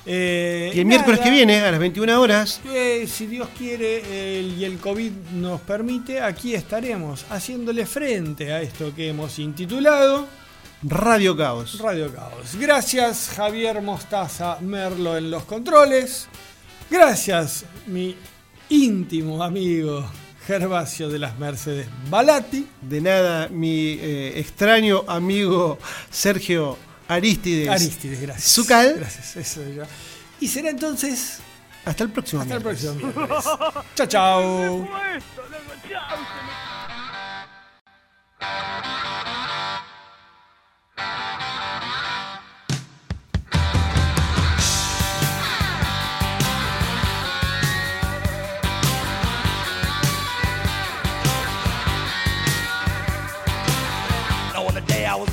Eh, Y el miércoles que viene, a las 21 horas, eh, si Dios quiere el- y el COVID nos permite, aquí estaremos haciéndole frente a esto que hemos intitulado Radio Caos. Radio Caos. Gracias Javier Mostaza Merlo en los controles. Gracias mi íntimo amigo Gervasio de las Mercedes Balati. De nada, mi eh, extraño amigo Sergio Aristides. Aristides, gracias. Zucal. Gracias, eso ya. Y será entonces Hasta el próximo hasta el próximo. Chao, chao.